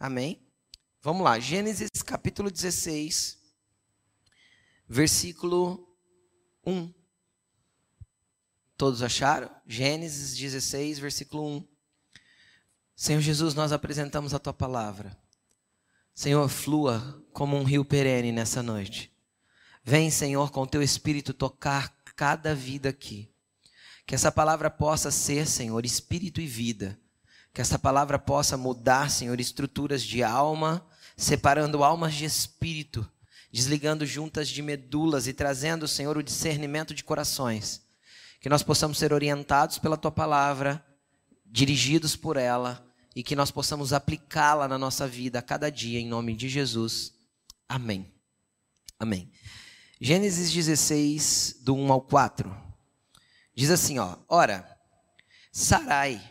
Amém? Vamos lá, Gênesis capítulo 16, versículo 1. Todos acharam? Gênesis 16, versículo 1. Senhor Jesus, nós apresentamos a tua palavra. Senhor, flua como um rio perene nessa noite. Vem, Senhor, com teu espírito tocar cada vida aqui. Que essa palavra possa ser, Senhor, espírito e vida. Que essa palavra possa mudar, Senhor, estruturas de alma, separando almas de espírito, desligando juntas de medulas e trazendo, Senhor, o discernimento de corações que nós possamos ser orientados pela tua palavra, dirigidos por ela e que nós possamos aplicá-la na nossa vida a cada dia, em nome de Jesus. Amém. Amém. Gênesis 16, do 1 ao 4. Diz assim, ó: Ora, Sarai,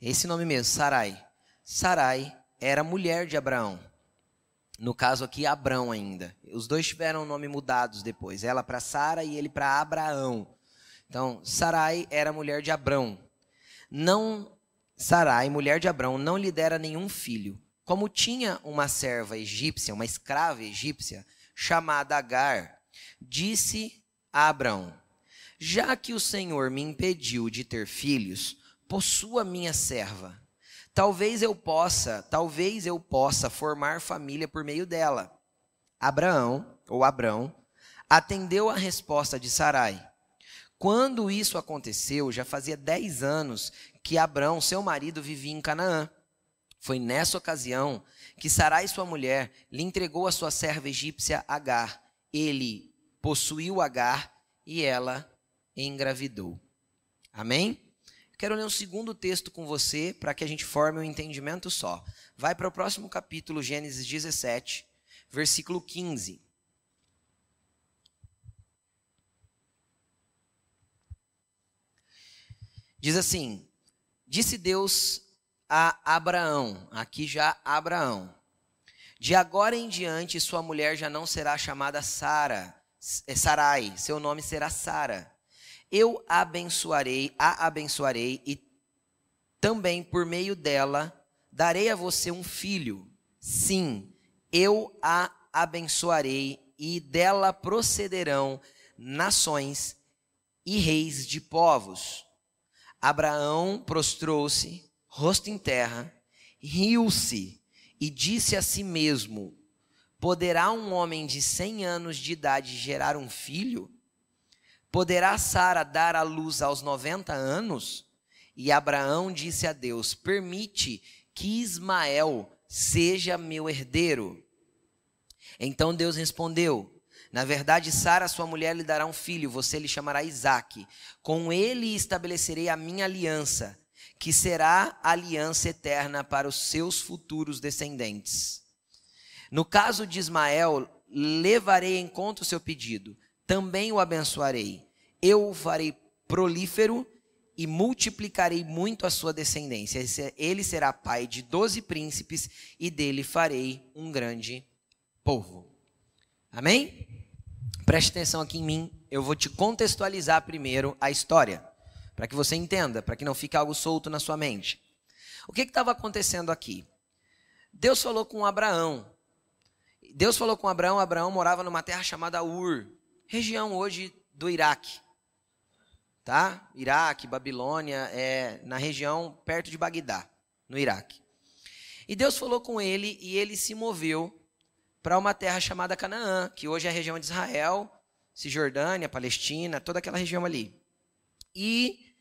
esse nome mesmo, Sarai. Sarai era mulher de Abraão. No caso aqui, Abrão ainda. Os dois tiveram nome mudados depois. Ela para Sara e ele para Abraão. Então, Sarai era mulher de Abrão. Não Sarai, mulher de Abrão, não lhe dera nenhum filho. Como tinha uma serva egípcia, uma escrava egípcia, chamada Agar, disse a Abrão: Já que o Senhor me impediu de ter filhos, possua minha serva. Talvez eu possa, talvez eu possa formar família por meio dela. Abraão, ou Abrão, atendeu a resposta de Sarai quando isso aconteceu, já fazia 10 anos que Abrão, seu marido, vivia em Canaã. Foi nessa ocasião que Sarai, sua mulher, lhe entregou a sua serva egípcia Agar. Ele possuiu Agar e ela engravidou. Amém? Quero ler um segundo texto com você para que a gente forme um entendimento só. Vai para o próximo capítulo, Gênesis 17, versículo 15. Diz assim: Disse Deus a Abraão, aqui já Abraão: De agora em diante sua mulher já não será chamada Sara, é Sarai, seu nome será Sara. Eu abençoarei, a abençoarei e também por meio dela darei a você um filho. Sim, eu a abençoarei e dela procederão nações e reis de povos. Abraão prostrou-se, rosto em terra, riu-se e disse a si mesmo: Poderá um homem de cem anos de idade gerar um filho? Poderá Sara dar à luz aos noventa anos? E Abraão disse a Deus: Permite que Ismael seja meu herdeiro. Então Deus respondeu: na verdade, Sara, sua mulher, lhe dará um filho, você lhe chamará Isaque. Com ele estabelecerei a minha aliança, que será aliança eterna para os seus futuros descendentes. No caso de Ismael, levarei em conta o seu pedido, também o abençoarei. Eu o farei prolífero e multiplicarei muito a sua descendência. Ele será pai de doze príncipes e dele farei um grande povo. Amém? Preste atenção aqui em mim, eu vou te contextualizar primeiro a história, para que você entenda, para que não fique algo solto na sua mente. O que estava acontecendo aqui? Deus falou com Abraão. Deus falou com Abraão, Abraão morava numa terra chamada Ur, região hoje do Iraque. Tá? Iraque, Babilônia, é na região perto de Bagdá, no Iraque. E Deus falou com ele e ele se moveu para uma terra chamada Canaã, que hoje é a região de Israel, Cisjordânia, Palestina, toda aquela região ali. E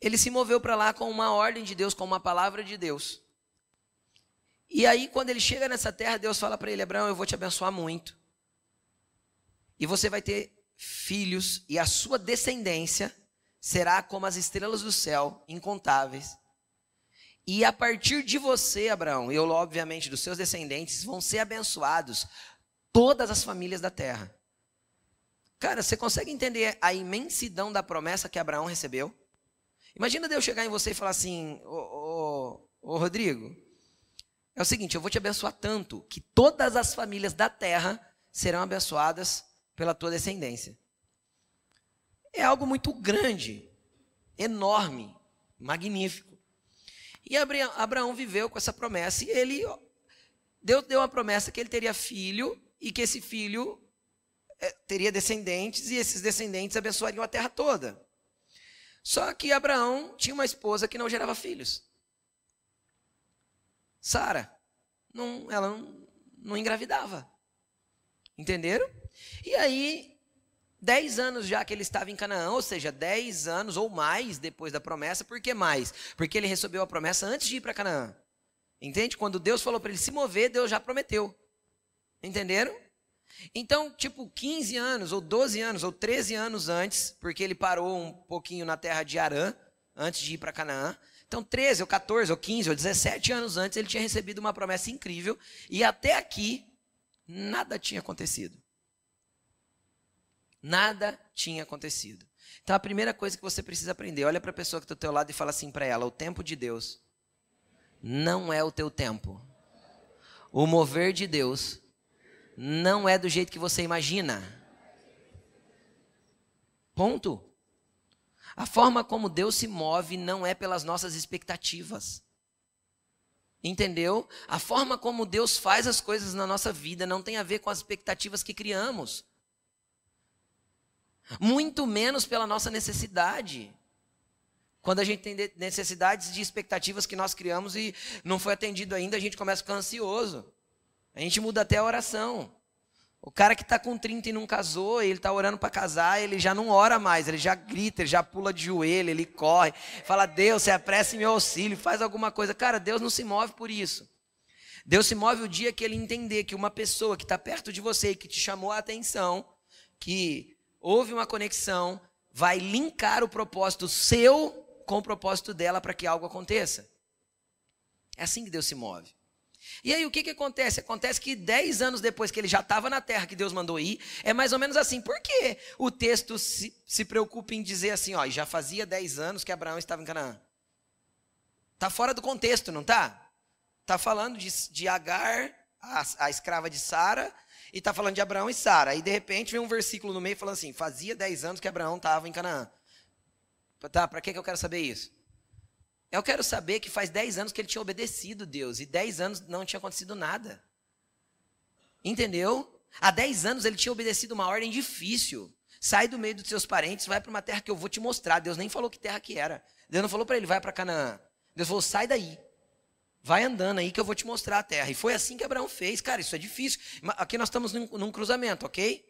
ele se moveu para lá com uma ordem de Deus, com uma palavra de Deus. E aí, quando ele chega nessa terra, Deus fala para ele: Abraão, eu vou te abençoar muito. E você vai ter filhos, e a sua descendência será como as estrelas do céu, incontáveis. E a partir de você, Abraão, e eu, obviamente, dos seus descendentes, vão ser abençoados todas as famílias da terra. Cara, você consegue entender a imensidão da promessa que Abraão recebeu? Imagina Deus chegar em você e falar assim: Ô, Rodrigo, é o seguinte, eu vou te abençoar tanto que todas as famílias da terra serão abençoadas pela tua descendência. É algo muito grande, enorme, magnífico. E Abraão viveu com essa promessa e ele Deus deu uma promessa que ele teria filho e que esse filho é, teria descendentes e esses descendentes abençoariam a terra toda. Só que Abraão tinha uma esposa que não gerava filhos. Sara, não, ela não, não engravidava. Entenderam? E aí, dez anos já que ele estava em Canaã, ou seja, dez anos ou mais depois da promessa, por que mais? Porque ele recebeu a promessa antes de ir para Canaã. Entende? Quando Deus falou para ele se mover, Deus já prometeu. Entenderam? Então, tipo, 15 anos, ou 12 anos, ou 13 anos antes, porque ele parou um pouquinho na terra de Arã, antes de ir para Canaã. Então, 13, ou 14, ou 15, ou 17 anos antes, ele tinha recebido uma promessa incrível, e até aqui, nada tinha acontecido. Nada tinha acontecido. Então, a primeira coisa que você precisa aprender, olha para a pessoa que está do teu lado e fala assim para ela: o tempo de Deus não é o teu tempo. O mover de Deus não é do jeito que você imagina. Ponto. A forma como Deus se move não é pelas nossas expectativas. Entendeu? A forma como Deus faz as coisas na nossa vida não tem a ver com as expectativas que criamos. Muito menos pela nossa necessidade. Quando a gente tem necessidades de expectativas que nós criamos e não foi atendido ainda, a gente começa a ficar ansioso. A gente muda até a oração. O cara que está com 30 e não casou, ele está orando para casar, ele já não ora mais, ele já grita, ele já pula de joelho, ele corre, fala: Deus, se apresse meu auxílio, faz alguma coisa. Cara, Deus não se move por isso. Deus se move o dia que ele entender que uma pessoa que está perto de você que te chamou a atenção, que houve uma conexão, vai linkar o propósito seu com o propósito dela para que algo aconteça. É assim que Deus se move. E aí o que, que acontece? Acontece que dez anos depois que ele já estava na terra que Deus mandou ir, é mais ou menos assim. Por que o texto se, se preocupa em dizer assim, ó, já fazia dez anos que Abraão estava em Canaã? Está fora do contexto, não está? Está falando de, de Agar, a, a escrava de Sara, e está falando de Abraão e Sara. Aí de repente vem um versículo no meio falando assim: fazia dez anos que Abraão estava em Canaã. Tá, para que, que eu quero saber isso? Eu quero saber que faz 10 anos que ele tinha obedecido Deus e 10 anos não tinha acontecido nada. Entendeu? Há 10 anos ele tinha obedecido uma ordem difícil. Sai do meio dos seus parentes, vai para uma terra que eu vou te mostrar. Deus nem falou que terra que era. Deus não falou para ele, vai para Canaã. Deus falou, sai daí. Vai andando aí que eu vou te mostrar a terra. E foi assim que Abraão fez. Cara, isso é difícil. Aqui nós estamos num, num cruzamento, ok?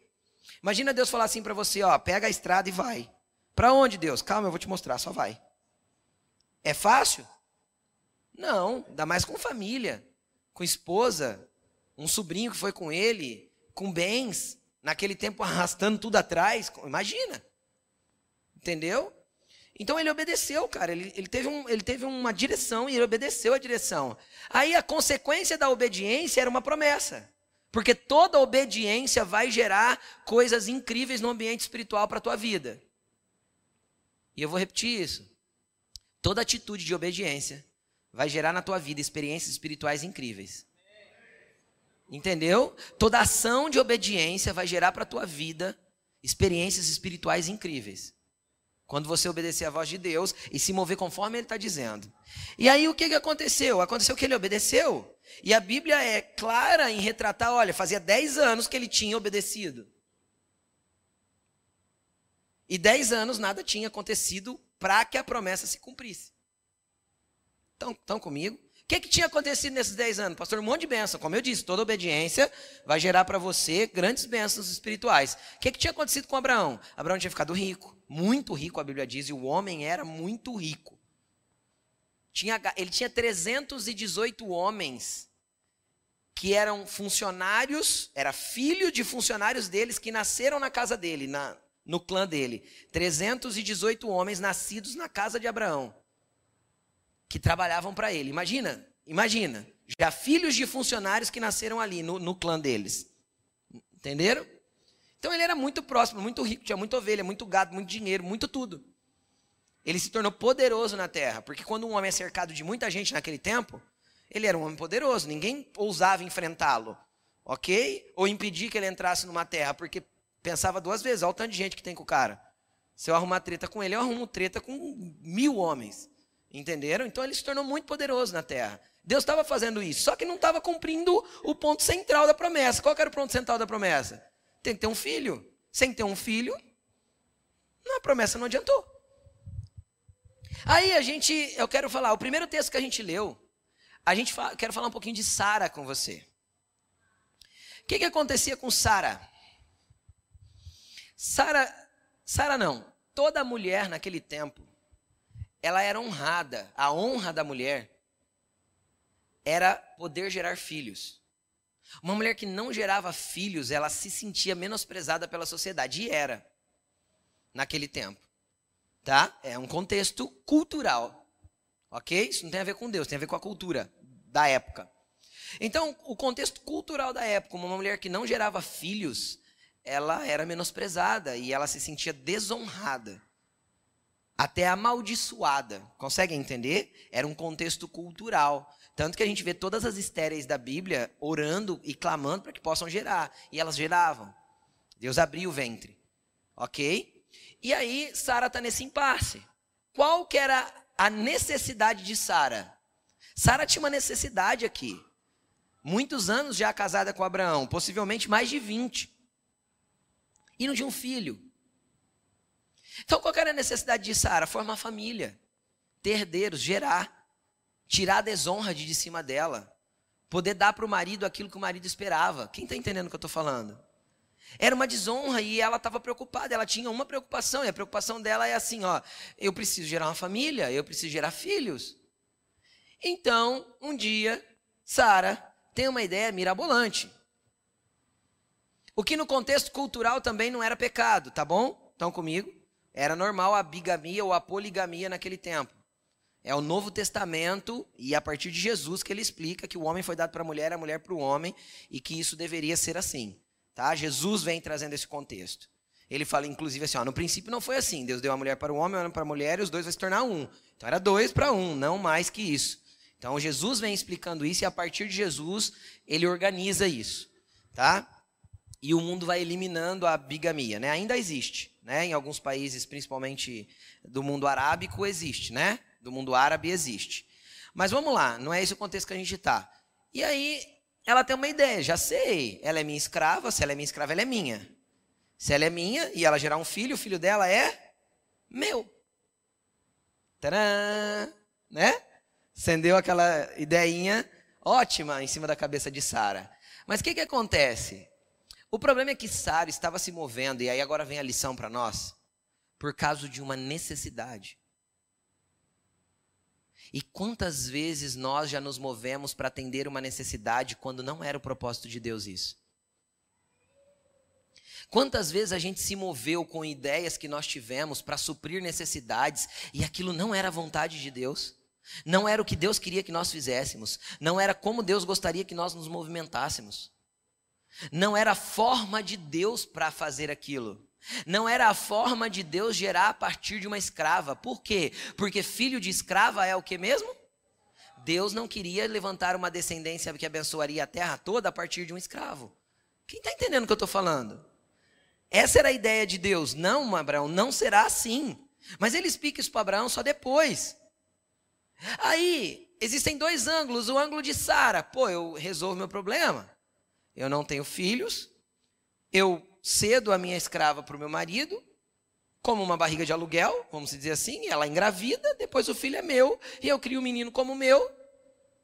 Imagina Deus falar assim para você, ó, pega a estrada e vai. Para onde, Deus? Calma, eu vou te mostrar, só vai. É fácil? Não, ainda mais com família, com esposa, um sobrinho que foi com ele, com bens, naquele tempo arrastando tudo atrás. Imagina. Entendeu? Então ele obedeceu, cara. Ele, ele, teve um, ele teve uma direção e ele obedeceu a direção. Aí a consequência da obediência era uma promessa. Porque toda obediência vai gerar coisas incríveis no ambiente espiritual para a tua vida. E eu vou repetir isso. Toda atitude de obediência vai gerar na tua vida experiências espirituais incríveis. Entendeu? Toda ação de obediência vai gerar para a tua vida experiências espirituais incríveis. Quando você obedecer a voz de Deus e se mover conforme Ele está dizendo. E aí o que, que aconteceu? Aconteceu que ele obedeceu. E a Bíblia é clara em retratar: olha, fazia 10 anos que ele tinha obedecido. E dez anos nada tinha acontecido para que a promessa se cumprisse. Estão comigo? Que, que tinha acontecido nesses dez anos? Pastor, um monte de bênção. Como eu disse, toda obediência vai gerar para você grandes bênçãos espirituais. O que, que tinha acontecido com Abraão? Abraão tinha ficado rico, muito rico, a Bíblia diz, e o homem era muito rico. Tinha, ele tinha 318 homens que eram funcionários, era filho de funcionários deles que nasceram na casa dele, na, no clã dele. 318 homens nascidos na casa de Abraão, que trabalhavam para ele. Imagina, imagina. Já filhos de funcionários que nasceram ali no, no clã deles. Entenderam? Então ele era muito próximo, muito rico, tinha muita ovelha, muito gado, muito dinheiro, muito tudo. Ele se tornou poderoso na terra, porque quando um homem é cercado de muita gente naquele tempo, ele era um homem poderoso, ninguém ousava enfrentá-lo, ok? Ou impedir que ele entrasse numa terra, porque Pensava duas vezes, olha o tanto de gente que tem com o cara. Se eu arrumar treta com ele, eu arrumo treta com mil homens. Entenderam? Então ele se tornou muito poderoso na terra. Deus estava fazendo isso, só que não estava cumprindo o ponto central da promessa. Qual era o ponto central da promessa? Tem que ter um filho. Sem ter um filho, a promessa não adiantou. Aí a gente, eu quero falar, o primeiro texto que a gente leu, a gente fala, quero falar um pouquinho de Sara com você. O que, que acontecia com Sara? Sara, Sara não, toda mulher naquele tempo, ela era honrada. A honra da mulher era poder gerar filhos. Uma mulher que não gerava filhos, ela se sentia menosprezada pela sociedade. E era, naquele tempo. Tá? É um contexto cultural. Ok? Isso não tem a ver com Deus, tem a ver com a cultura da época. Então, o contexto cultural da época, uma mulher que não gerava filhos, ela era menosprezada e ela se sentia desonrada até amaldiçoada. Conseguem entender? Era um contexto cultural. Tanto que a gente vê todas as estéreis da Bíblia orando e clamando para que possam gerar. E elas geravam. Deus abriu o ventre. Ok? E aí, Sara está nesse impasse. Qual que era a necessidade de Sara? Sara tinha uma necessidade aqui. Muitos anos já casada com Abraão, possivelmente mais de 20. E não tinha um filho. Então, qual era a necessidade de Sara? Formar família, ter herdeiros, gerar, tirar a desonra de, de cima dela, poder dar para o marido aquilo que o marido esperava. Quem está entendendo o que eu estou falando? Era uma desonra e ela estava preocupada, ela tinha uma preocupação, e a preocupação dela é assim: ó, eu preciso gerar uma família, eu preciso gerar filhos. Então, um dia, Sara tem uma ideia mirabolante. O que no contexto cultural também não era pecado, tá bom? Estão comigo? Era normal a bigamia ou a poligamia naquele tempo. É o Novo Testamento e a partir de Jesus que ele explica que o homem foi dado para a mulher, a mulher para o homem e que isso deveria ser assim. Tá? Jesus vem trazendo esse contexto. Ele fala, inclusive, assim: ó, no princípio não foi assim. Deus deu a mulher para o homem, o homem para a mulher e os dois vão se tornar um. Então era dois para um, não mais que isso. Então Jesus vem explicando isso e a partir de Jesus ele organiza isso. Tá? E o mundo vai eliminando a bigamia. Né? Ainda existe né? Em alguns países, principalmente do mundo arábico, existe, né? Do mundo árabe existe. Mas vamos lá, não é esse o contexto que a gente está. E aí, ela tem uma ideia, já sei, ela é minha escrava, se ela é minha escrava, ela é minha. Se ela é minha e ela gerar um filho, o filho dela é meu. Tcharam! Né? Acendeu aquela ideinha ótima em cima da cabeça de Sara. Mas o que, que acontece? O problema é que Sara estava se movendo, e aí agora vem a lição para nós, por causa de uma necessidade. E quantas vezes nós já nos movemos para atender uma necessidade quando não era o propósito de Deus isso? Quantas vezes a gente se moveu com ideias que nós tivemos para suprir necessidades e aquilo não era a vontade de Deus? Não era o que Deus queria que nós fizéssemos, não era como Deus gostaria que nós nos movimentássemos. Não era a forma de Deus para fazer aquilo. Não era a forma de Deus gerar a partir de uma escrava. Por quê? Porque filho de escrava é o que mesmo? Deus não queria levantar uma descendência que abençoaria a terra toda a partir de um escravo. Quem está entendendo o que eu estou falando? Essa era a ideia de Deus. Não, Abraão, não será assim. Mas ele explica isso para Abraão só depois. Aí, existem dois ângulos. O ângulo de Sara. Pô, eu resolvo meu problema eu não tenho filhos, eu cedo a minha escrava para o meu marido, como uma barriga de aluguel, vamos dizer assim, ela engravida, depois o filho é meu, e eu crio o menino como meu,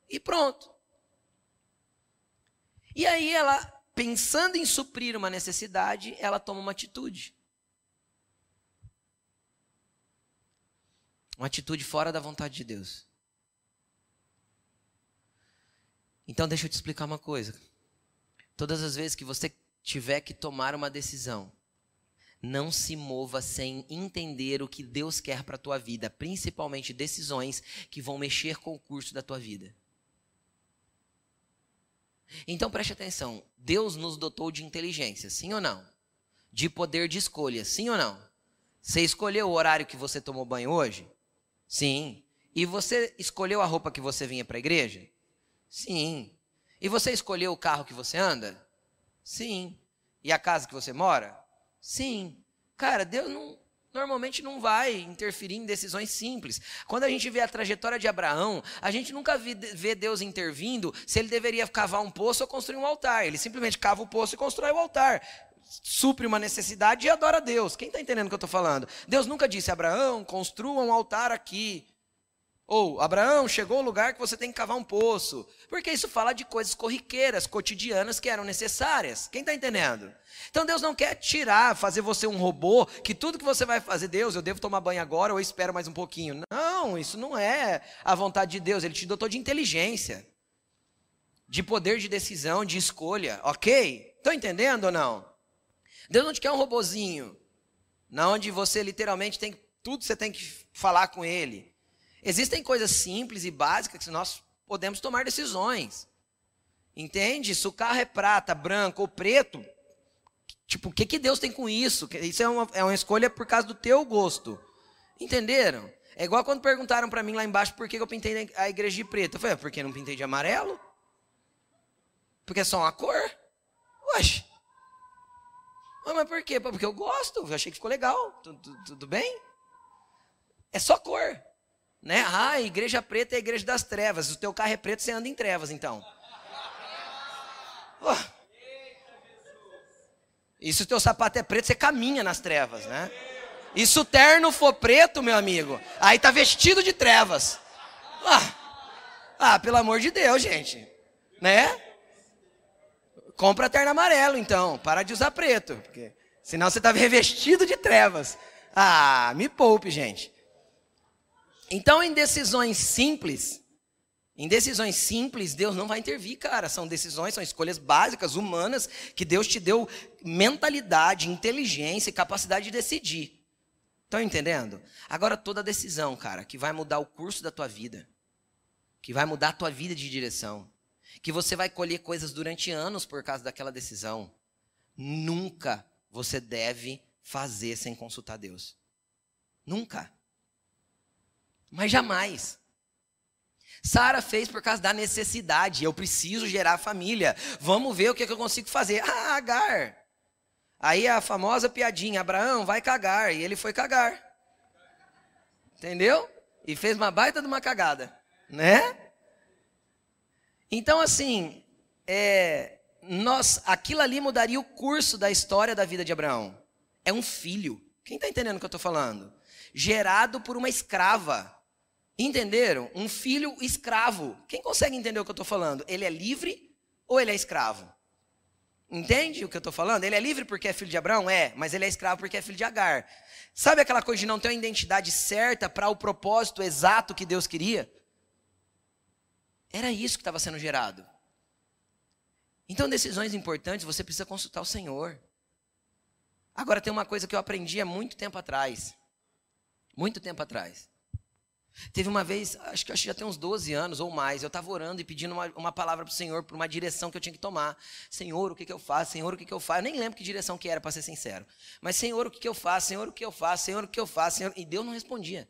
e pronto. E aí ela, pensando em suprir uma necessidade, ela toma uma atitude. Uma atitude fora da vontade de Deus. Então deixa eu te explicar uma coisa. Todas as vezes que você tiver que tomar uma decisão, não se mova sem entender o que Deus quer para a tua vida, principalmente decisões que vão mexer com o curso da tua vida. Então preste atenção, Deus nos dotou de inteligência, sim ou não? De poder de escolha, sim ou não? Você escolheu o horário que você tomou banho hoje? Sim. E você escolheu a roupa que você vinha para a igreja? Sim. E você escolheu o carro que você anda? Sim. E a casa que você mora? Sim. Cara, Deus não, normalmente não vai interferir em decisões simples. Quando a gente vê a trajetória de Abraão, a gente nunca vê Deus intervindo se ele deveria cavar um poço ou construir um altar. Ele simplesmente cava o poço e constrói o altar. Supre uma necessidade e adora a Deus. Quem está entendendo o que eu estou falando? Deus nunca disse, Abraão, construa um altar aqui. Ou, Abraão, chegou o lugar que você tem que cavar um poço. Porque isso fala de coisas corriqueiras, cotidianas que eram necessárias. Quem está entendendo? Então Deus não quer tirar, fazer você um robô, que tudo que você vai fazer, Deus, eu devo tomar banho agora ou eu espero mais um pouquinho. Não, isso não é a vontade de Deus. Ele te dotou de inteligência, de poder de decisão, de escolha. Ok? Estão entendendo ou não? Deus não te quer um robozinho, na onde você literalmente tem tudo você tem que falar com ele. Existem coisas simples e básicas que nós podemos tomar decisões. Entende? Se o carro é prata, branco ou preto, tipo, o que, que Deus tem com isso? Isso é uma, é uma escolha por causa do teu gosto. Entenderam? É igual quando perguntaram para mim lá embaixo por que eu pintei a igreja de preto. Eu falei, é porque não pintei de amarelo? Porque é só uma cor? Oxe. Mas por quê? Porque eu gosto, eu achei que ficou legal. Tudo, tudo bem? É só cor. Né? Ah, igreja preta é a igreja das trevas. O teu carro é preto, você anda em trevas, então. Oh. E se o teu sapato é preto, você caminha nas trevas, né? E se o terno for preto, meu amigo, aí tá vestido de trevas. Ah, ah pelo amor de Deus, gente. Né? Compra terno amarelo, então. Para de usar preto. Porque senão você tá revestido de trevas. Ah, me poupe, gente. Então, em decisões simples, em decisões simples, Deus não vai intervir, cara. São decisões, são escolhas básicas, humanas, que Deus te deu mentalidade, inteligência e capacidade de decidir. Estão entendendo? Agora, toda decisão, cara, que vai mudar o curso da tua vida, que vai mudar a tua vida de direção, que você vai colher coisas durante anos por causa daquela decisão, nunca você deve fazer sem consultar Deus. Nunca. Mas jamais. Sara fez por causa da necessidade. Eu preciso gerar família. Vamos ver o que, eu consigo fazer. Ah, Agar. Aí a famosa piadinha: Abraão vai cagar. E ele foi cagar. Entendeu? E fez uma baita de uma cagada. Né? Então, assim, é, nós, aquilo ali mudaria o curso da história da vida de Abraão. É um filho. Quem está entendendo o que eu estou falando? Gerado por uma escrava. Entenderam? Um filho escravo. Quem consegue entender o que eu estou falando? Ele é livre ou ele é escravo? Entende o que eu estou falando? Ele é livre porque é filho de Abraão? É, mas ele é escravo porque é filho de Agar. Sabe aquela coisa de não ter uma identidade certa para o propósito exato que Deus queria? Era isso que estava sendo gerado. Então, decisões importantes você precisa consultar o Senhor. Agora, tem uma coisa que eu aprendi há muito tempo atrás. Muito tempo atrás. Teve uma vez, acho que, acho que já tem uns 12 anos ou mais, eu estava orando e pedindo uma, uma palavra para o Senhor, por uma direção que eu tinha que tomar. Senhor, o que, que eu faço? Senhor, o que, que eu faço? Eu nem lembro que direção que era, para ser sincero. Mas, Senhor, o que, que eu faço? Senhor, o que eu faço? Senhor, o que eu faço? Senhor... E Deus não respondia.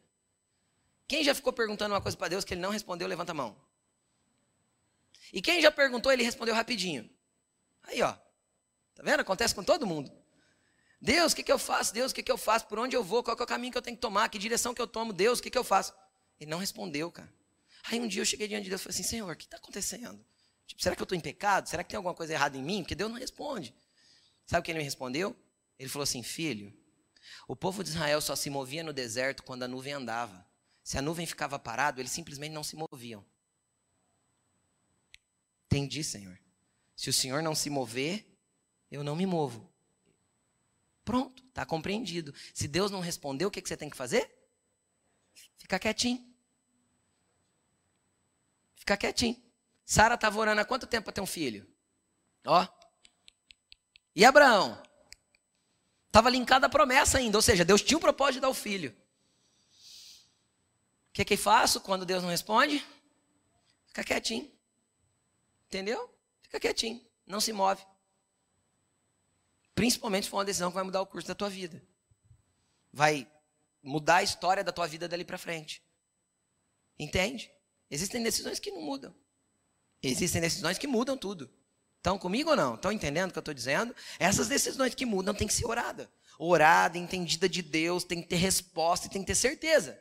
Quem já ficou perguntando uma coisa para Deus que ele não respondeu, levanta a mão. E quem já perguntou, ele respondeu rapidinho. Aí, ó. Tá vendo? Acontece com todo mundo. Deus, o que, que eu faço? Deus, o que, que eu faço? Por onde eu vou? Qual é o caminho que eu tenho que tomar? Que direção que eu tomo? Deus, o que, que eu faço? Ele não respondeu, cara. Aí um dia eu cheguei diante de Deus e falei assim: Senhor, o que está acontecendo? Tipo, será que eu estou em pecado? Será que tem alguma coisa errada em mim? Porque Deus não responde. Sabe o que ele me respondeu? Ele falou assim: Filho, o povo de Israel só se movia no deserto quando a nuvem andava. Se a nuvem ficava parada, eles simplesmente não se moviam. Entendi, Senhor. Se o Senhor não se mover, eu não me movo. Pronto, está compreendido. Se Deus não respondeu, o que, que você tem que fazer? Ficar quietinho. Ficar quietinho. Sara estava orando há quanto tempo para ter um filho? Ó. E Abraão? Estava linkada a promessa ainda, ou seja, Deus tinha o propósito de dar o filho. O que, que eu faço quando Deus não responde? Fica quietinho. Entendeu? Fica quietinho, não se move. Principalmente se for uma decisão que vai mudar o curso da tua vida. Vai mudar a história da tua vida dali para frente. Entende? Existem decisões que não mudam. Existem decisões que mudam tudo. Estão comigo ou não? Estão entendendo o que eu estou dizendo? Essas decisões que mudam têm que ser oradas. orada, entendida de Deus, tem que ter resposta e tem que ter certeza.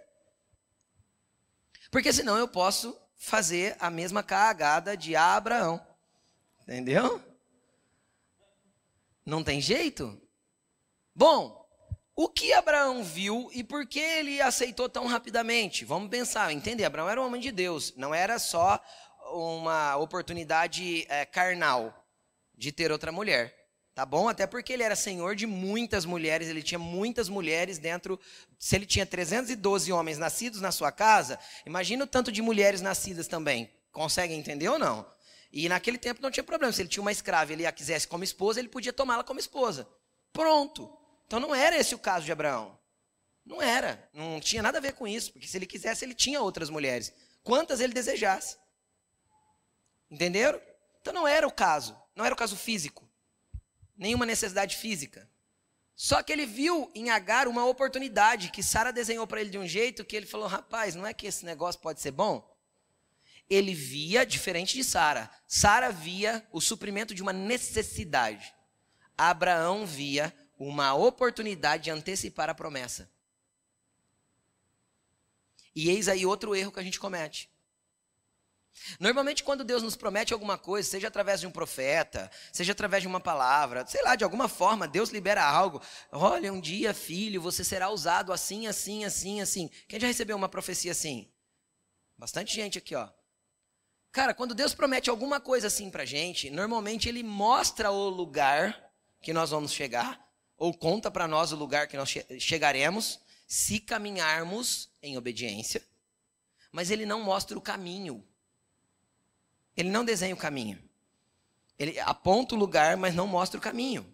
Porque senão eu posso fazer a mesma cagada de Abraão. Entendeu? Não tem jeito? Bom, o que Abraão viu e por que ele aceitou tão rapidamente? Vamos pensar, entender. Abraão era um homem de Deus, não era só uma oportunidade é, carnal de ter outra mulher. Tá bom? Até porque ele era senhor de muitas mulheres, ele tinha muitas mulheres dentro. Se ele tinha 312 homens nascidos na sua casa, imagina o tanto de mulheres nascidas também. Consegue entender ou não? E naquele tempo não tinha problema. Se ele tinha uma escrava e ele a quisesse como esposa, ele podia tomá-la como esposa. Pronto. Então não era esse o caso de Abraão. Não era. Não tinha nada a ver com isso. Porque se ele quisesse, ele tinha outras mulheres. Quantas ele desejasse. Entenderam? Então não era o caso. Não era o caso físico. Nenhuma necessidade física. Só que ele viu em Agar uma oportunidade que Sara desenhou para ele de um jeito que ele falou: rapaz, não é que esse negócio pode ser bom? ele via, diferente de Sara, Sara via o suprimento de uma necessidade. Abraão via uma oportunidade de antecipar a promessa. E eis aí outro erro que a gente comete. Normalmente, quando Deus nos promete alguma coisa, seja através de um profeta, seja através de uma palavra, sei lá, de alguma forma, Deus libera algo. Olha, um dia, filho, você será usado assim, assim, assim, assim. Quem já recebeu uma profecia assim? Bastante gente aqui, ó. Cara, quando Deus promete alguma coisa assim pra gente, normalmente ele mostra o lugar que nós vamos chegar, ou conta para nós o lugar que nós chegaremos, se caminharmos em obediência, mas ele não mostra o caminho. Ele não desenha o caminho. Ele aponta o lugar, mas não mostra o caminho.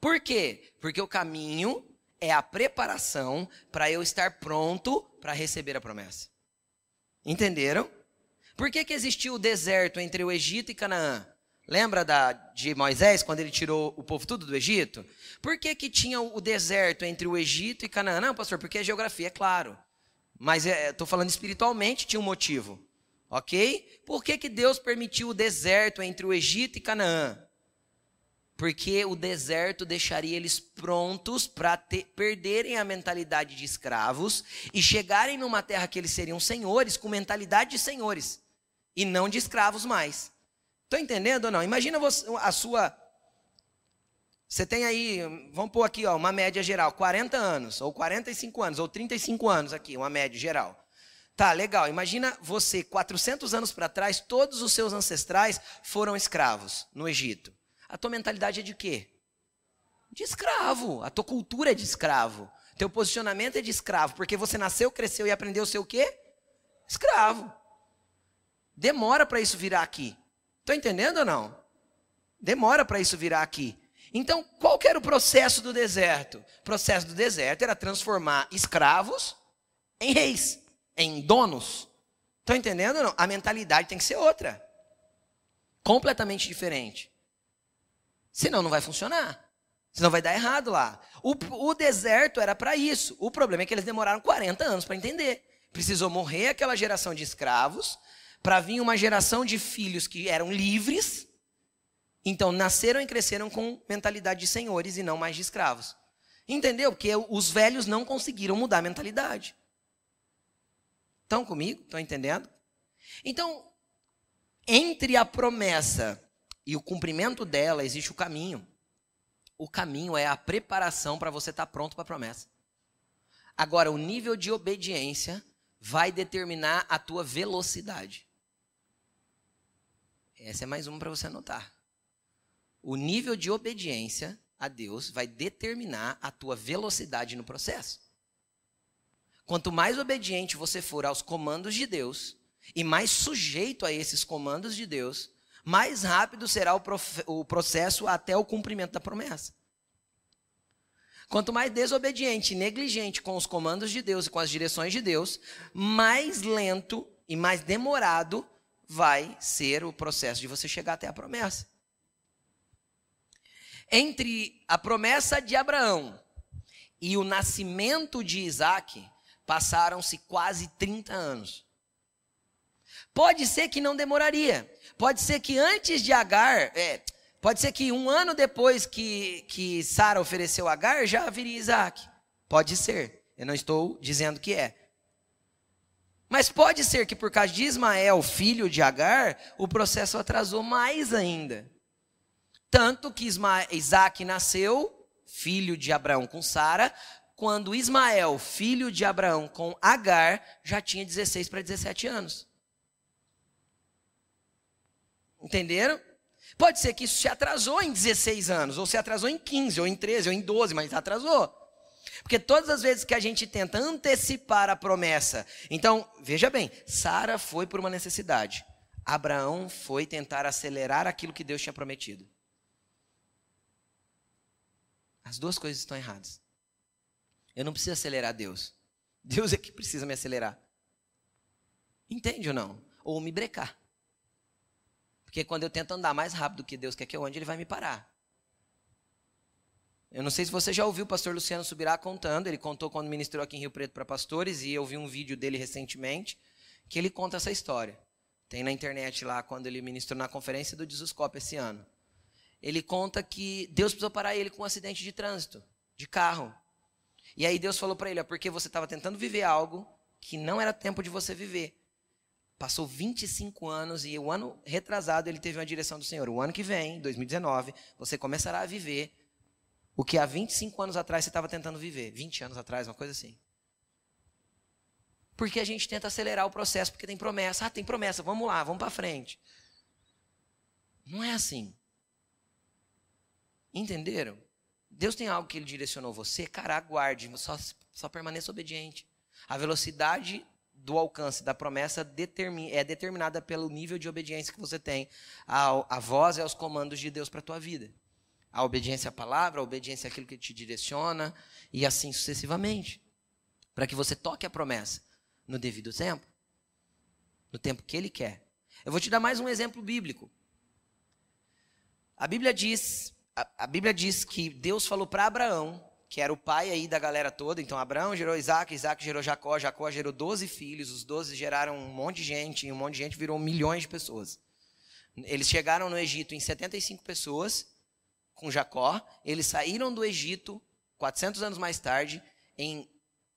Por quê? Porque o caminho é a preparação para eu estar pronto para receber a promessa. Entenderam? Por que, que existiu o deserto entre o Egito e Canaã? Lembra da, de Moisés, quando ele tirou o povo tudo do Egito? Por que, que tinha o deserto entre o Egito e Canaã? Não, pastor, porque a geografia, é claro. Mas estou é, falando espiritualmente, tinha um motivo. Ok? Por que, que Deus permitiu o deserto entre o Egito e Canaã? Porque o deserto deixaria eles prontos para perderem a mentalidade de escravos e chegarem numa terra que eles seriam senhores, com mentalidade de senhores e não de escravos mais. Estão entendendo ou não? Imagina você, a sua. Você tem aí, vamos pôr aqui, ó, uma média geral, 40 anos, ou 45 anos, ou 35 anos aqui, uma média geral. Tá, legal. Imagina você, 400 anos para trás, todos os seus ancestrais foram escravos no Egito. A tua mentalidade é de quê? De escravo. A tua cultura é de escravo. Teu posicionamento é de escravo, porque você nasceu, cresceu e aprendeu a ser o quê? Escravo. Demora para isso virar aqui. Estou entendendo ou não? Demora para isso virar aqui. Então, qual era o processo do deserto? O processo do deserto era transformar escravos em reis, em donos. Estão entendendo ou não? A mentalidade tem que ser outra. Completamente diferente. Senão não vai funcionar. Senão vai dar errado lá. O, o deserto era para isso. O problema é que eles demoraram 40 anos para entender. Precisou morrer aquela geração de escravos para vir uma geração de filhos que eram livres. Então, nasceram e cresceram com mentalidade de senhores e não mais de escravos. Entendeu? Porque os velhos não conseguiram mudar a mentalidade. Estão comigo? Estão entendendo? Então, entre a promessa e o cumprimento dela existe o caminho. O caminho é a preparação para você estar tá pronto para a promessa. Agora, o nível de obediência vai determinar a tua velocidade. Essa é mais uma para você anotar. O nível de obediência a Deus vai determinar a tua velocidade no processo. Quanto mais obediente você for aos comandos de Deus e mais sujeito a esses comandos de Deus, mais rápido será o, o processo até o cumprimento da promessa. Quanto mais desobediente e negligente com os comandos de Deus e com as direções de Deus, mais lento e mais demorado vai ser o processo de você chegar até a promessa. Entre a promessa de Abraão e o nascimento de Isaac, passaram-se quase 30 anos. Pode ser que não demoraria. Pode ser que antes de Agar, é, Pode ser que um ano depois que, que Sara ofereceu Agar, já viria Isaac. Pode ser. Eu não estou dizendo que é. Mas pode ser que por causa de Ismael, filho de Agar, o processo atrasou mais ainda. Tanto que Isaac nasceu, filho de Abraão com Sara, quando Ismael, filho de Abraão com Agar, já tinha 16 para 17 anos. Entenderam? Pode ser que isso se atrasou em 16 anos, ou se atrasou em 15, ou em 13, ou em 12, mas atrasou. Porque todas as vezes que a gente tenta antecipar a promessa. Então, veja bem, Sara foi por uma necessidade. Abraão foi tentar acelerar aquilo que Deus tinha prometido. As duas coisas estão erradas. Eu não preciso acelerar Deus. Deus é que precisa me acelerar. Entende ou não? Ou me brecar. Porque quando eu tento andar mais rápido que Deus quer que eu ande, Ele vai me parar. Eu não sei se você já ouviu o pastor Luciano Subirá contando, ele contou quando ministrou aqui em Rio Preto para pastores, e eu vi um vídeo dele recentemente, que ele conta essa história. Tem na internet lá, quando ele ministrou na conferência do Disuscope esse ano. Ele conta que Deus precisou parar ele com um acidente de trânsito, de carro. E aí Deus falou para ele, é porque você estava tentando viver algo que não era tempo de você viver. Passou 25 anos e o ano retrasado ele teve uma direção do Senhor. O ano que vem, 2019, você começará a viver o que há 25 anos atrás você estava tentando viver. 20 anos atrás, uma coisa assim. Porque a gente tenta acelerar o processo, porque tem promessa. Ah, tem promessa, vamos lá, vamos para frente. Não é assim. Entenderam? Deus tem algo que Ele direcionou você, cara, aguarde, só, só permaneça obediente. A velocidade do alcance da promessa é determinada pelo nível de obediência que você tem à voz e aos comandos de Deus para a tua vida a obediência à palavra, a obediência àquilo que te direciona, e assim sucessivamente. Para que você toque a promessa no devido tempo, no tempo que ele quer. Eu vou te dar mais um exemplo bíblico. A Bíblia diz, a, a Bíblia diz que Deus falou para Abraão, que era o pai aí da galera toda, então Abraão gerou Isaac, Isaac gerou Jacó, Jacó gerou 12 filhos, os 12 geraram um monte de gente, e um monte de gente virou milhões de pessoas. Eles chegaram no Egito em 75 pessoas, com Jacó, eles saíram do Egito 400 anos mais tarde em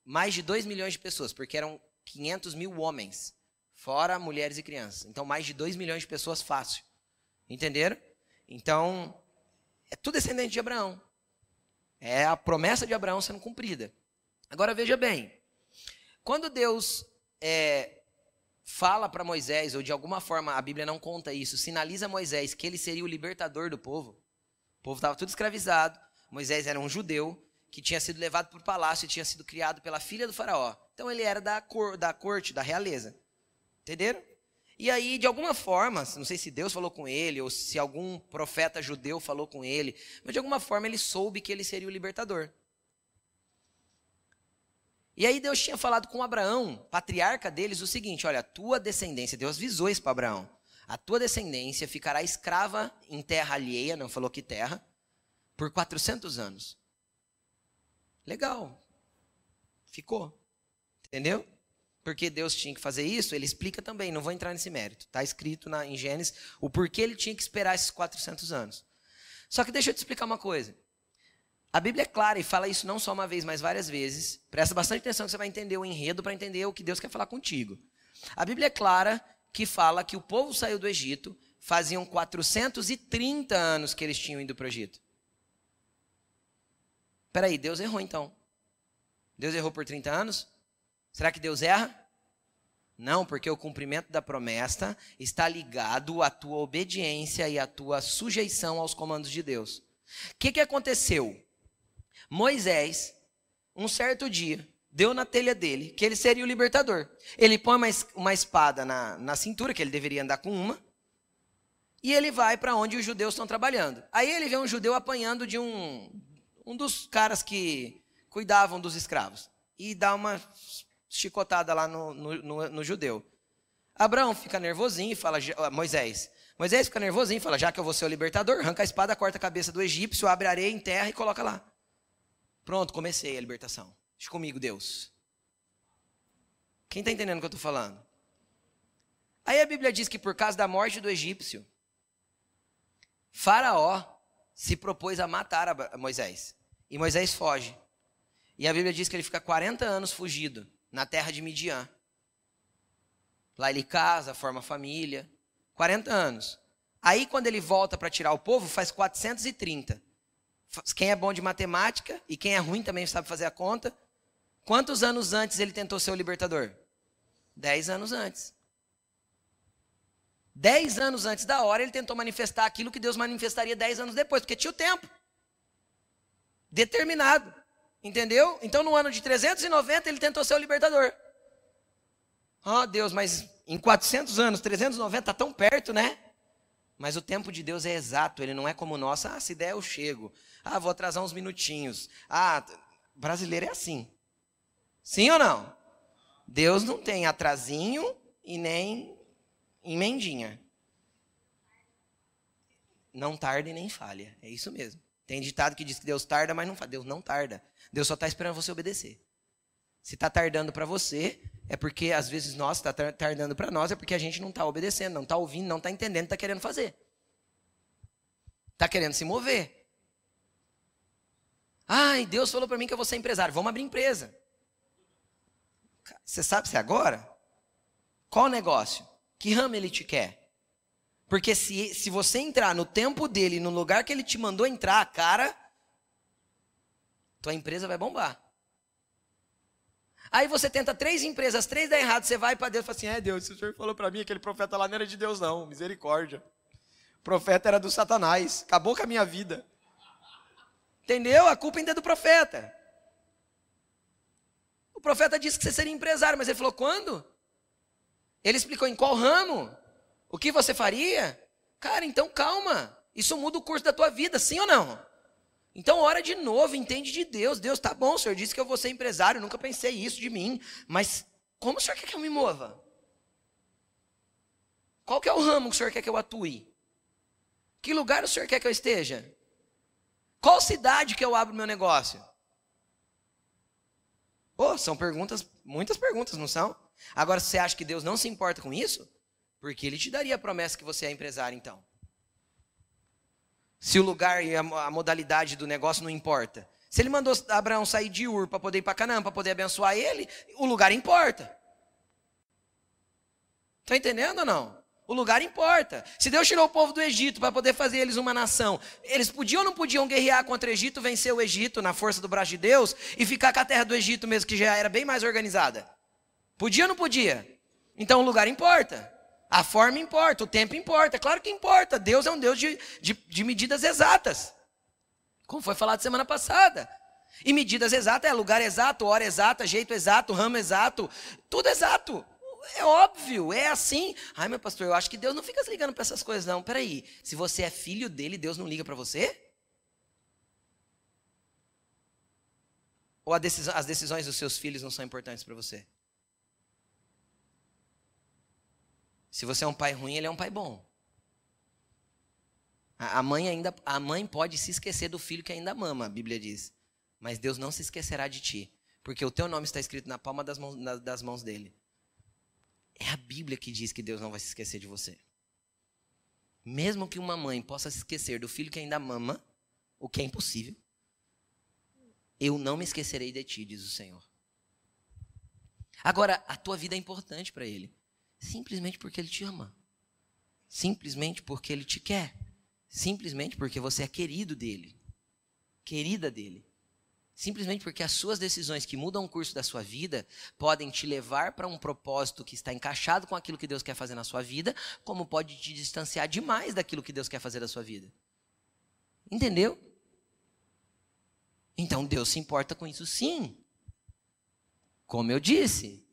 mais de 2 milhões de pessoas, porque eram 500 mil homens, fora mulheres e crianças. Então, mais de 2 milhões de pessoas fácil. Entenderam? Então, é tudo descendente de Abraão. É a promessa de Abraão sendo cumprida. Agora, veja bem. Quando Deus é, fala para Moisés, ou de alguma forma a Bíblia não conta isso, sinaliza a Moisés que ele seria o libertador do povo, o povo estava tudo escravizado. Moisés era um judeu que tinha sido levado para o palácio e tinha sido criado pela filha do faraó. Então ele era da, cor, da corte, da realeza. Entenderam? E aí, de alguma forma, não sei se Deus falou com ele ou se algum profeta judeu falou com ele, mas de alguma forma ele soube que ele seria o libertador. E aí Deus tinha falado com Abraão, patriarca deles, o seguinte: olha, tua descendência, Deus avisou isso para Abraão a tua descendência ficará escrava em terra alheia, não falou que terra, por 400 anos. Legal. Ficou. Entendeu? Porque Deus tinha que fazer isso, ele explica também, não vou entrar nesse mérito. Está escrito na, em Gênesis o porquê ele tinha que esperar esses 400 anos. Só que deixa eu te explicar uma coisa. A Bíblia é clara e fala isso não só uma vez, mas várias vezes. Presta bastante atenção que você vai entender o enredo para entender o que Deus quer falar contigo. A Bíblia é clara que fala que o povo saiu do Egito, faziam 430 anos que eles tinham ido para o Egito. Peraí, Deus errou então. Deus errou por 30 anos? Será que Deus erra? Não, porque o cumprimento da promessa está ligado à tua obediência e à tua sujeição aos comandos de Deus. O que, que aconteceu? Moisés, um certo dia, deu na telha dele que ele seria o libertador. Ele põe uma, uma espada na, na cintura, que ele deveria andar com uma, e ele vai para onde os judeus estão trabalhando. Aí ele vê um judeu apanhando de um, um dos caras que cuidavam dos escravos e dá uma chicotada lá no, no, no, no judeu. Abraão fica nervosinho e fala, Moisés, Moisés fica nervosinho e fala, já que eu vou ser o libertador, arranca a espada, corta a cabeça do egípcio, abre areia em terra e coloca lá. Pronto, comecei a libertação. Diz comigo, Deus. Quem está entendendo o que eu estou falando? Aí a Bíblia diz que por causa da morte do egípcio, Faraó se propôs a matar Moisés. E Moisés foge. E a Bíblia diz que ele fica 40 anos fugido na terra de Midian. Lá ele casa, forma família. 40 anos. Aí, quando ele volta para tirar o povo, faz 430. Quem é bom de matemática e quem é ruim também sabe fazer a conta. Quantos anos antes ele tentou ser o libertador? Dez anos antes. Dez anos antes da hora, ele tentou manifestar aquilo que Deus manifestaria dez anos depois, porque tinha o tempo. Determinado. Entendeu? Então, no ano de 390, ele tentou ser o libertador. Oh, Deus, mas em 400 anos, 390, está tão perto, né? Mas o tempo de Deus é exato, ele não é como o nosso. Ah, se der, eu chego. Ah, vou atrasar uns minutinhos. Ah, brasileiro é assim. Sim ou não? Deus não tem atrasinho e nem emendinha. Não tarda e nem falha. É isso mesmo. Tem ditado que diz que Deus tarda, mas não falha. Deus não tarda. Deus só está esperando você obedecer. Se está tardando para você, é porque às vezes nós está tardando para nós, é porque a gente não está obedecendo, não está ouvindo, não está entendendo, está querendo fazer. Está querendo se mover. Ai, Deus falou para mim que eu vou ser empresário. Vamos abrir empresa. Você sabe se é agora? Qual o negócio? Que ramo ele te quer? Porque se, se você entrar no tempo dele, no lugar que ele te mandou entrar, cara, tua empresa vai bombar. Aí você tenta três empresas, três dá errado, você vai para Deus e fala assim: é Deus, o senhor falou para mim aquele profeta lá não era de Deus, não, misericórdia. O profeta era do Satanás, acabou com a minha vida. Entendeu? A culpa ainda é do profeta. O profeta disse que você seria empresário, mas ele falou quando? Ele explicou em qual ramo? O que você faria? Cara, então calma. Isso muda o curso da tua vida, sim ou não? Então ora de novo, entende de Deus. Deus, tá bom, o senhor disse que eu vou ser empresário, nunca pensei isso de mim. Mas como o senhor quer que eu me mova? Qual que é o ramo que o senhor quer que eu atue? Que lugar o senhor quer que eu esteja? Qual cidade que eu abro meu negócio? Oh, são perguntas, muitas perguntas, não são? Agora, você acha que Deus não se importa com isso? Porque Ele te daria a promessa que você é empresário, então. Se o lugar e a, modalidade do negócio não importa. Se Ele mandou Abraão sair de Ur para poder ir para Canaã, para poder abençoar ele, o lugar importa. Está entendendo ou não? O lugar importa. Se Deus tirou o povo do Egito para poder fazer eles uma nação, eles podiam ou não podiam guerrear contra o Egito, vencer o Egito na força do braço de Deus e ficar com a terra do Egito mesmo, que já era bem mais organizada? Podia ou não podia? Então o lugar importa. A forma importa, o tempo importa. Claro que importa. Deus é um Deus de, de, de medidas exatas. Como foi falado semana passada. E medidas exatas é lugar exato, hora exata, jeito exato, ramo exato, tudo exato é óbvio, é assim. Ai, meu pastor, eu acho que Deus não fica se ligando para essas coisas, não. Peraí, se você é filho dele, Deus não liga para você? Ou decisão, as decisões dos seus filhos não são importantes para você? Se você é um pai ruim, ele é um pai bom. A mãe ainda, a mãe pode se esquecer do filho que ainda mama, a Bíblia diz. Mas Deus não se esquecerá de ti, porque o teu nome está escrito na palma das mãos, das mãos dele. É a Bíblia que diz que Deus não vai se esquecer de você. Mesmo que uma mãe possa se esquecer do filho que ainda mama, o que é impossível, eu não me esquecerei de ti, diz o Senhor. Agora, a tua vida é importante para Ele, simplesmente porque Ele te ama, simplesmente porque Ele te quer, simplesmente porque você é querido dele, querida dele. Simplesmente porque as suas decisões que mudam o curso da sua vida podem te levar para um propósito que está encaixado com aquilo que Deus quer fazer na sua vida, como pode te distanciar demais daquilo que Deus quer fazer da sua vida. Entendeu? Então Deus se importa com isso sim. Como eu disse,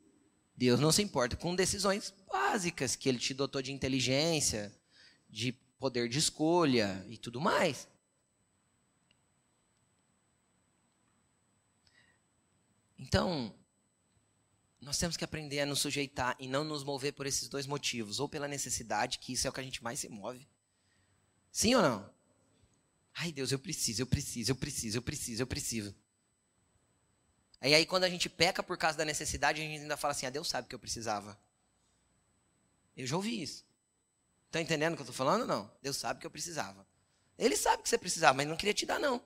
Deus não se importa com decisões básicas que Ele te dotou de inteligência, de poder de escolha e tudo mais. Então, nós temos que aprender a nos sujeitar e não nos mover por esses dois motivos, ou pela necessidade, que isso é o que a gente mais se move. Sim ou não? Ai, Deus, eu preciso, eu preciso, eu preciso, eu preciso, eu preciso. Aí, aí quando a gente peca por causa da necessidade, a gente ainda fala assim: ah, Deus sabe que eu precisava. Eu já ouvi isso. Está entendendo o que eu estou falando não? Deus sabe que eu precisava. Ele sabe que você precisava, mas não queria te dar, não.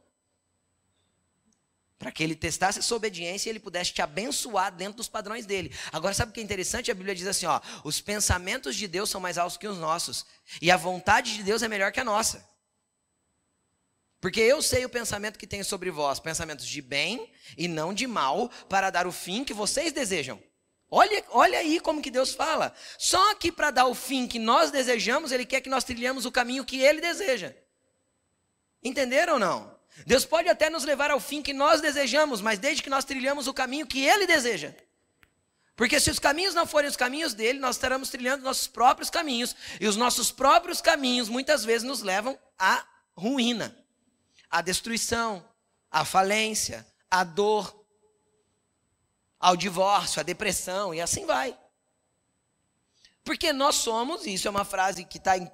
Para que ele testasse a sua obediência e ele pudesse te abençoar dentro dos padrões dele. Agora, sabe o que é interessante? A Bíblia diz assim: ó, os pensamentos de Deus são mais altos que os nossos, e a vontade de Deus é melhor que a nossa. Porque eu sei o pensamento que tenho sobre vós, pensamentos de bem e não de mal, para dar o fim que vocês desejam. Olha, olha aí como que Deus fala. Só que para dar o fim que nós desejamos, Ele quer que nós trilhemos o caminho que Ele deseja. Entenderam ou não? Deus pode até nos levar ao fim que nós desejamos, mas desde que nós trilhamos o caminho que Ele deseja. Porque se os caminhos não forem os caminhos dele, nós estaremos trilhando nossos próprios caminhos. E os nossos próprios caminhos muitas vezes nos levam à ruína, à destruição, à falência, à dor, ao divórcio, à depressão, e assim vai. Porque nós somos, e isso é uma frase que está em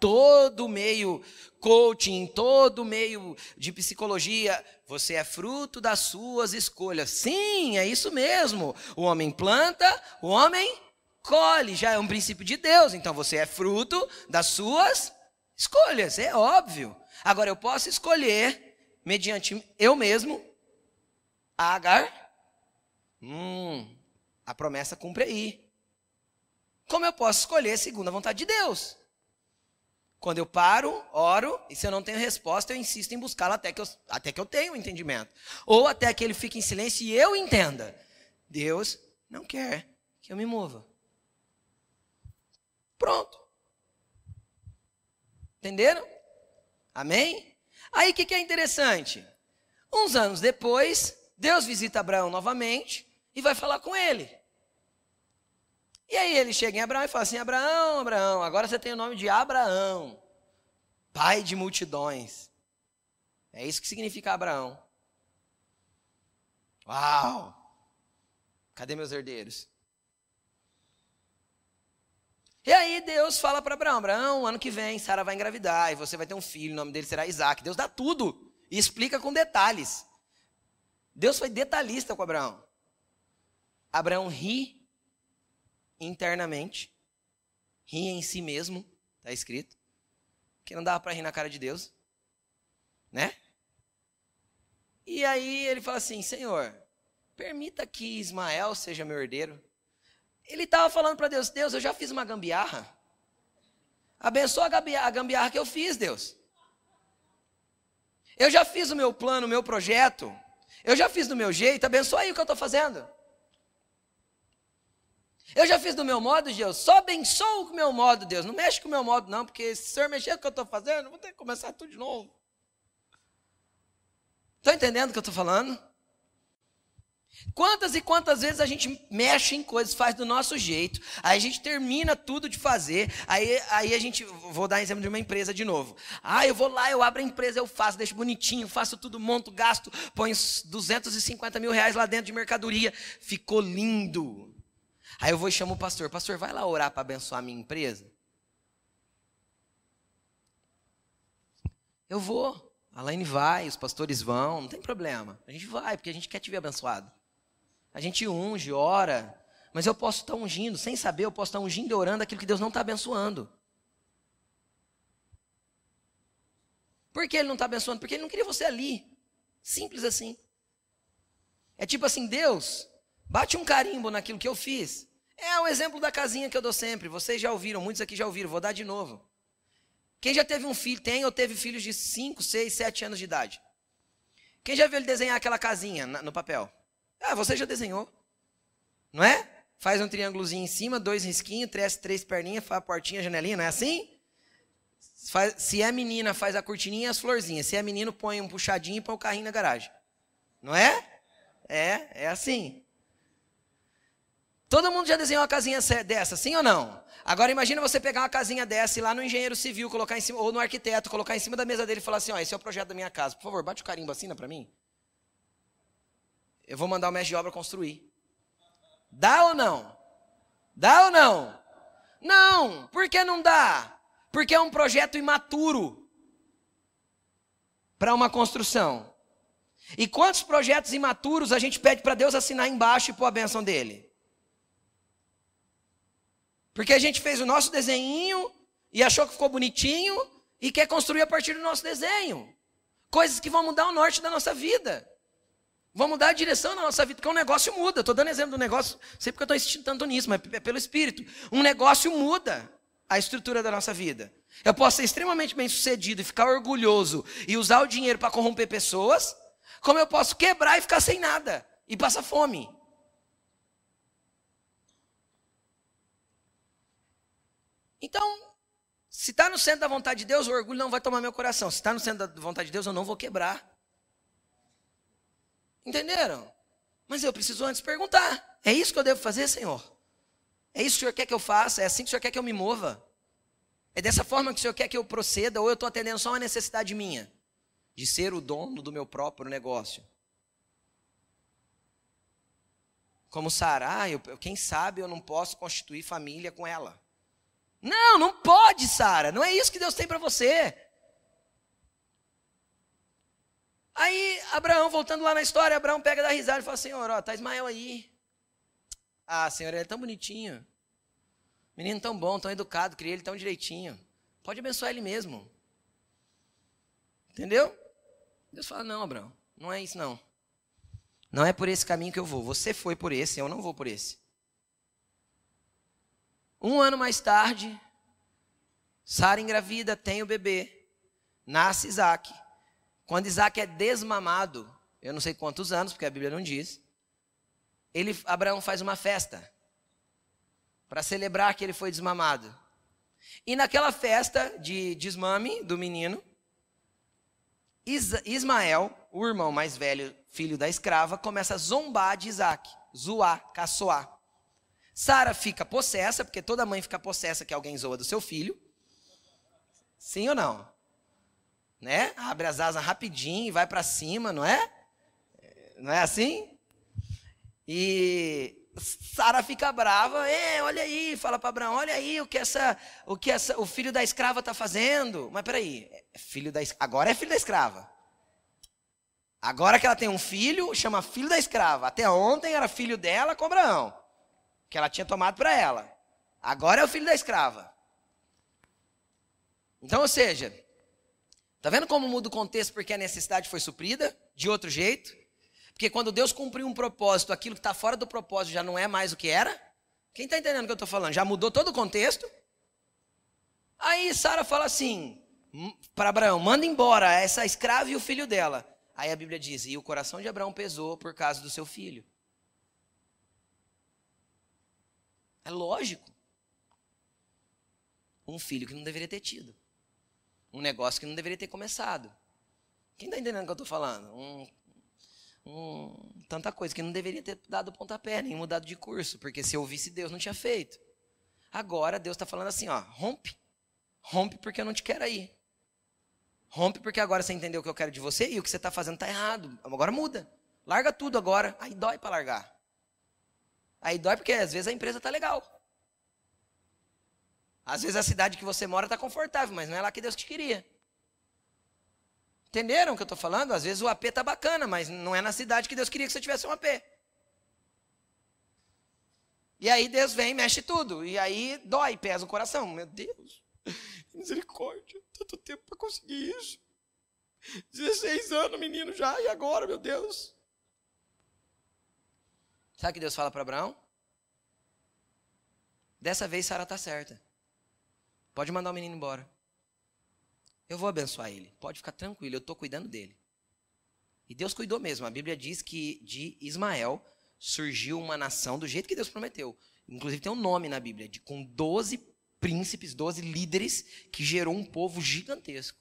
todo meio coaching, todo meio de psicologia, você é fruto das suas escolhas. Sim, é isso mesmo. O homem planta, o homem colhe. Já é um princípio de Deus. Então você é fruto das suas escolhas, é óbvio. Agora eu posso escolher, mediante eu mesmo, a Agar. Hum, a promessa cumpre aí. Como eu posso escolher segundo a vontade de Deus? Quando eu paro, oro, e se eu não tenho resposta, eu insisto em buscá-la até, que eu, até que eu tenha o um entendimento. Ou até que ele fique em silêncio e eu entenda. Deus não quer que eu me mova. Pronto. Entenderam? Amém? Aí o que, que é interessante? Uns anos depois, Deus visita Abraão novamente e vai falar com ele. E aí ele chega em Abraão e fala assim: Abraão, Abraão, agora você tem o nome de Abraão, pai de multidões. É isso que significa Abraão. Uau! Cadê meus herdeiros? E aí Deus fala para Abraão: Abraão, ano que vem Sara vai engravidar e você vai ter um filho, o nome dele será Isaac. Deus dá tudo e explica com detalhes. Deus foi detalhista com Abraão. Abraão ri internamente, ria em si mesmo, está escrito, que não dava para rir na cara de Deus, né? E aí ele fala assim: Senhor, permita que Ismael seja meu herdeiro. Ele estava falando para Deus: Deus, eu já fiz uma gambiarra. Abençoa a gambiarra, que eu fiz, Deus. Eu já fiz o meu plano, o meu projeto. Eu já fiz do meu jeito. Abençoa aí o que eu estou fazendo. Eu já fiz do meu modo, Deus. Só abençoa o meu modo, Deus. Não mexe com o meu modo, não, porque se o senhor mexer com o que eu estou fazendo, vou ter que começar tudo de novo. Estão entendendo o que eu estou falando? Quantas e quantas vezes a gente mexe em coisas, faz do nosso jeito, aí a gente termina tudo de fazer, aí, aí a gente, vou dar exemplo de uma empresa de novo. Ah, eu vou lá, eu abro a empresa, eu faço, deixo bonitinho, faço tudo, monto, gasto, ponho 250 mil reais lá dentro de mercadoria, ficou lindo. Aí eu vou e chamo o pastor. Pastor, vai lá orar para abençoar a minha empresa? Eu vou. A Laine vai, os pastores vão, não tem problema. A gente vai, porque a gente quer te ver abençoado. A gente unge, ora. Mas eu posso estar ungindo, sem saber, eu posso estar ungindo e orando aquilo que Deus não está abençoando. Por que ele não está abençoando? Porque ele não queria você ali. Simples assim. É tipo assim, Deus, bate um carimbo naquilo que eu fiz. É o exemplo da casinha que eu dou sempre. Vocês já ouviram, muitos aqui já ouviram, vou dar de novo. Quem já teve um filho, tem ou teve filhos de 5, 6, 7 anos de idade? Quem já viu ele desenhar aquela casinha no papel? Ah, você já desenhou. Não é? Faz um triângulozinho em cima, dois risquinhos, três, três perninhas, faz a portinha, a janelinha, não é assim? Faz, se é menina, faz a cortininha e as florzinhas. Se é menino, põe um puxadinho e põe o carrinho na garagem. Não é? É, é assim. Todo mundo já desenhou uma casinha dessa, sim ou não? Agora imagina você pegar uma casinha dessa e lá no engenheiro civil, colocar em cima, ou no arquiteto, colocar em cima da mesa dele e falar assim, ó, esse é o projeto da minha casa. Por favor, bate o carimbo, assina para mim. Eu vou mandar o mestre de obra construir. Dá ou não? Dá ou não? Não. Por que não dá? Porque é um projeto imaturo para uma construção. E quantos projetos imaturos a gente pede para Deus assinar embaixo e pôr a bênção dele? Porque a gente fez o nosso desenho e achou que ficou bonitinho e quer construir a partir do nosso desenho. Coisas que vão mudar o norte da nossa vida. Vão mudar a direção da nossa vida, porque um negócio muda. Estou dando exemplo do negócio, sei porque eu estou insistindo tanto nisso, mas é pelo Espírito. Um negócio muda a estrutura da nossa vida. Eu posso ser extremamente bem sucedido e ficar orgulhoso e usar o dinheiro para corromper pessoas, como eu posso quebrar e ficar sem nada e passar fome. Então, se está no centro da vontade de Deus, o orgulho não vai tomar meu coração. Se está no centro da vontade de Deus, eu não vou quebrar. Entenderam? Mas eu preciso antes perguntar: é isso que eu devo fazer, Senhor? É isso que o Senhor quer que eu faça? É assim que o Senhor quer que eu me mova? É dessa forma que o Senhor quer que eu proceda? Ou eu estou atendendo só uma necessidade minha? De ser o dono do meu próprio negócio? Como Sara, ah, quem sabe eu não posso constituir família com ela. Não, não pode, Sara. Não é isso que Deus tem para você. Aí, Abraão, voltando lá na história, Abraão pega da risada e fala: Senhor, ó, tá Ismael aí. Ah, senhor, ele é tão bonitinho. Menino tão bom, tão educado, criei ele tão direitinho. Pode abençoar ele mesmo. Entendeu? Deus fala: Não, Abraão, não é isso não. Não é por esse caminho que eu vou. Você foi por esse, eu não vou por esse. Um ano mais tarde, Sara engravida, tem o bebê, nasce Isaac. Quando Isaac é desmamado, eu não sei quantos anos, porque a Bíblia não diz, ele, Abraão faz uma festa para celebrar que ele foi desmamado. E naquela festa de desmame do menino, Ismael, o irmão mais velho, filho da escrava, começa a zombar de Isaac, zoar, caçoar. Sara fica possessa, porque toda mãe fica possessa que alguém zoa do seu filho. Sim ou não? Né? Abre as asas rapidinho e vai para cima, não é? Não é assim? E Sara fica brava, é, olha aí, fala para Abraão, olha aí o que essa, o que essa, o filho da escrava está fazendo. Mas peraí, é filho da, agora é filho da escrava. Agora que ela tem um filho, chama filho da escrava. Até ontem era filho dela com Abraão que ela tinha tomado para ela. Agora é o filho da escrava. Então, ou seja, tá vendo como muda o contexto porque a necessidade foi suprida de outro jeito? Porque quando Deus cumpriu um propósito, aquilo que está fora do propósito já não é mais o que era? Quem está entendendo o que eu estou falando? Já mudou todo o contexto? Aí Sara fala assim para Abraão: manda embora essa escrava e o filho dela. Aí a Bíblia diz: e o coração de Abraão pesou por causa do seu filho. É lógico. Um filho que não deveria ter tido. Um negócio que não deveria ter começado. Quem está entendendo o que eu estou falando? Um, um, tanta coisa que não deveria ter dado pontapé, nem mudado de curso, porque se eu ouvisse Deus não tinha feito. Agora Deus está falando assim, ó, rompe. Rompe porque eu não te quero aí. Rompe porque agora você entendeu o que eu quero de você e o que você está fazendo está errado. Agora muda. Larga tudo agora. Aí dói para largar. Aí dói porque às vezes a empresa está legal. Às vezes a cidade que você mora está confortável, mas não é lá que Deus te queria. Entenderam o que eu estou falando? Às vezes o AP está bacana, mas não é na cidade que Deus queria que você tivesse um AP. E aí Deus vem e mexe tudo. E aí dói, pesa o coração. Meu Deus, misericórdia, tanto tempo para conseguir isso. 16 anos, menino já, e agora, meu Deus? Sabe o que Deus fala para Abraão? Dessa vez Sara está certa. Pode mandar o menino embora. Eu vou abençoar ele. Pode ficar tranquilo, eu estou cuidando dele. E Deus cuidou mesmo. A Bíblia diz que de Ismael surgiu uma nação do jeito que Deus prometeu. Inclusive tem um nome na Bíblia, de, com 12 príncipes, 12 líderes, que gerou um povo gigantesco.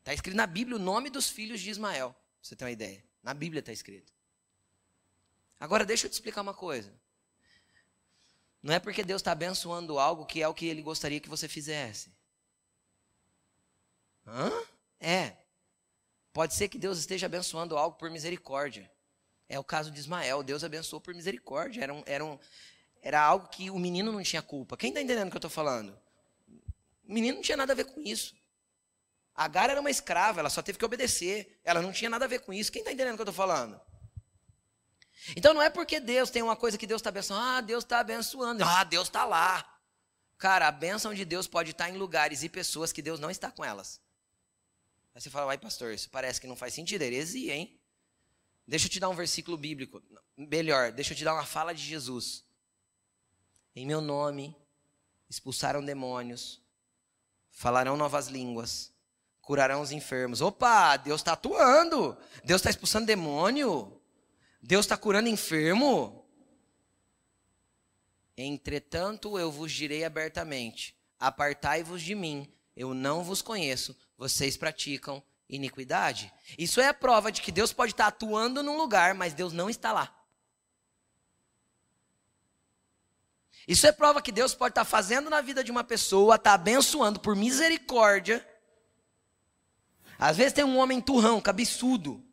Está escrito na Bíblia o nome dos filhos de Ismael, pra você ter uma ideia. Na Bíblia está escrito. Agora, deixa eu te explicar uma coisa. Não é porque Deus está abençoando algo que é o que Ele gostaria que você fizesse. Hã? É. Pode ser que Deus esteja abençoando algo por misericórdia. É o caso de Ismael. Deus abençoou por misericórdia. Era, um, era, um, era algo que o menino não tinha culpa. Quem está entendendo o que eu estou falando? O menino não tinha nada a ver com isso. Agar era uma escrava, ela só teve que obedecer. Ela não tinha nada a ver com isso. Quem está entendendo o que eu estou falando? Então não é porque Deus tem uma coisa que Deus está abençoando, ah, Deus está abençoando, ah, Deus está lá. Cara, a bênção de Deus pode estar em lugares e pessoas que Deus não está com elas. Aí você fala, vai pastor, isso parece que não faz sentido, é heresia, hein? Deixa eu te dar um versículo bíblico. Melhor, deixa eu te dar uma fala de Jesus. Em meu nome expulsaram demônios, falarão novas línguas, curarão os enfermos. Opa, Deus está atuando. Deus está expulsando demônio. Deus está curando enfermo. Entretanto, eu vos direi abertamente: apartai-vos de mim, eu não vos conheço, vocês praticam iniquidade. Isso é a prova de que Deus pode estar atuando num lugar, mas Deus não está lá. Isso é prova que Deus pode estar fazendo na vida de uma pessoa, está abençoando por misericórdia. Às vezes tem um homem turrão, cabeçudo.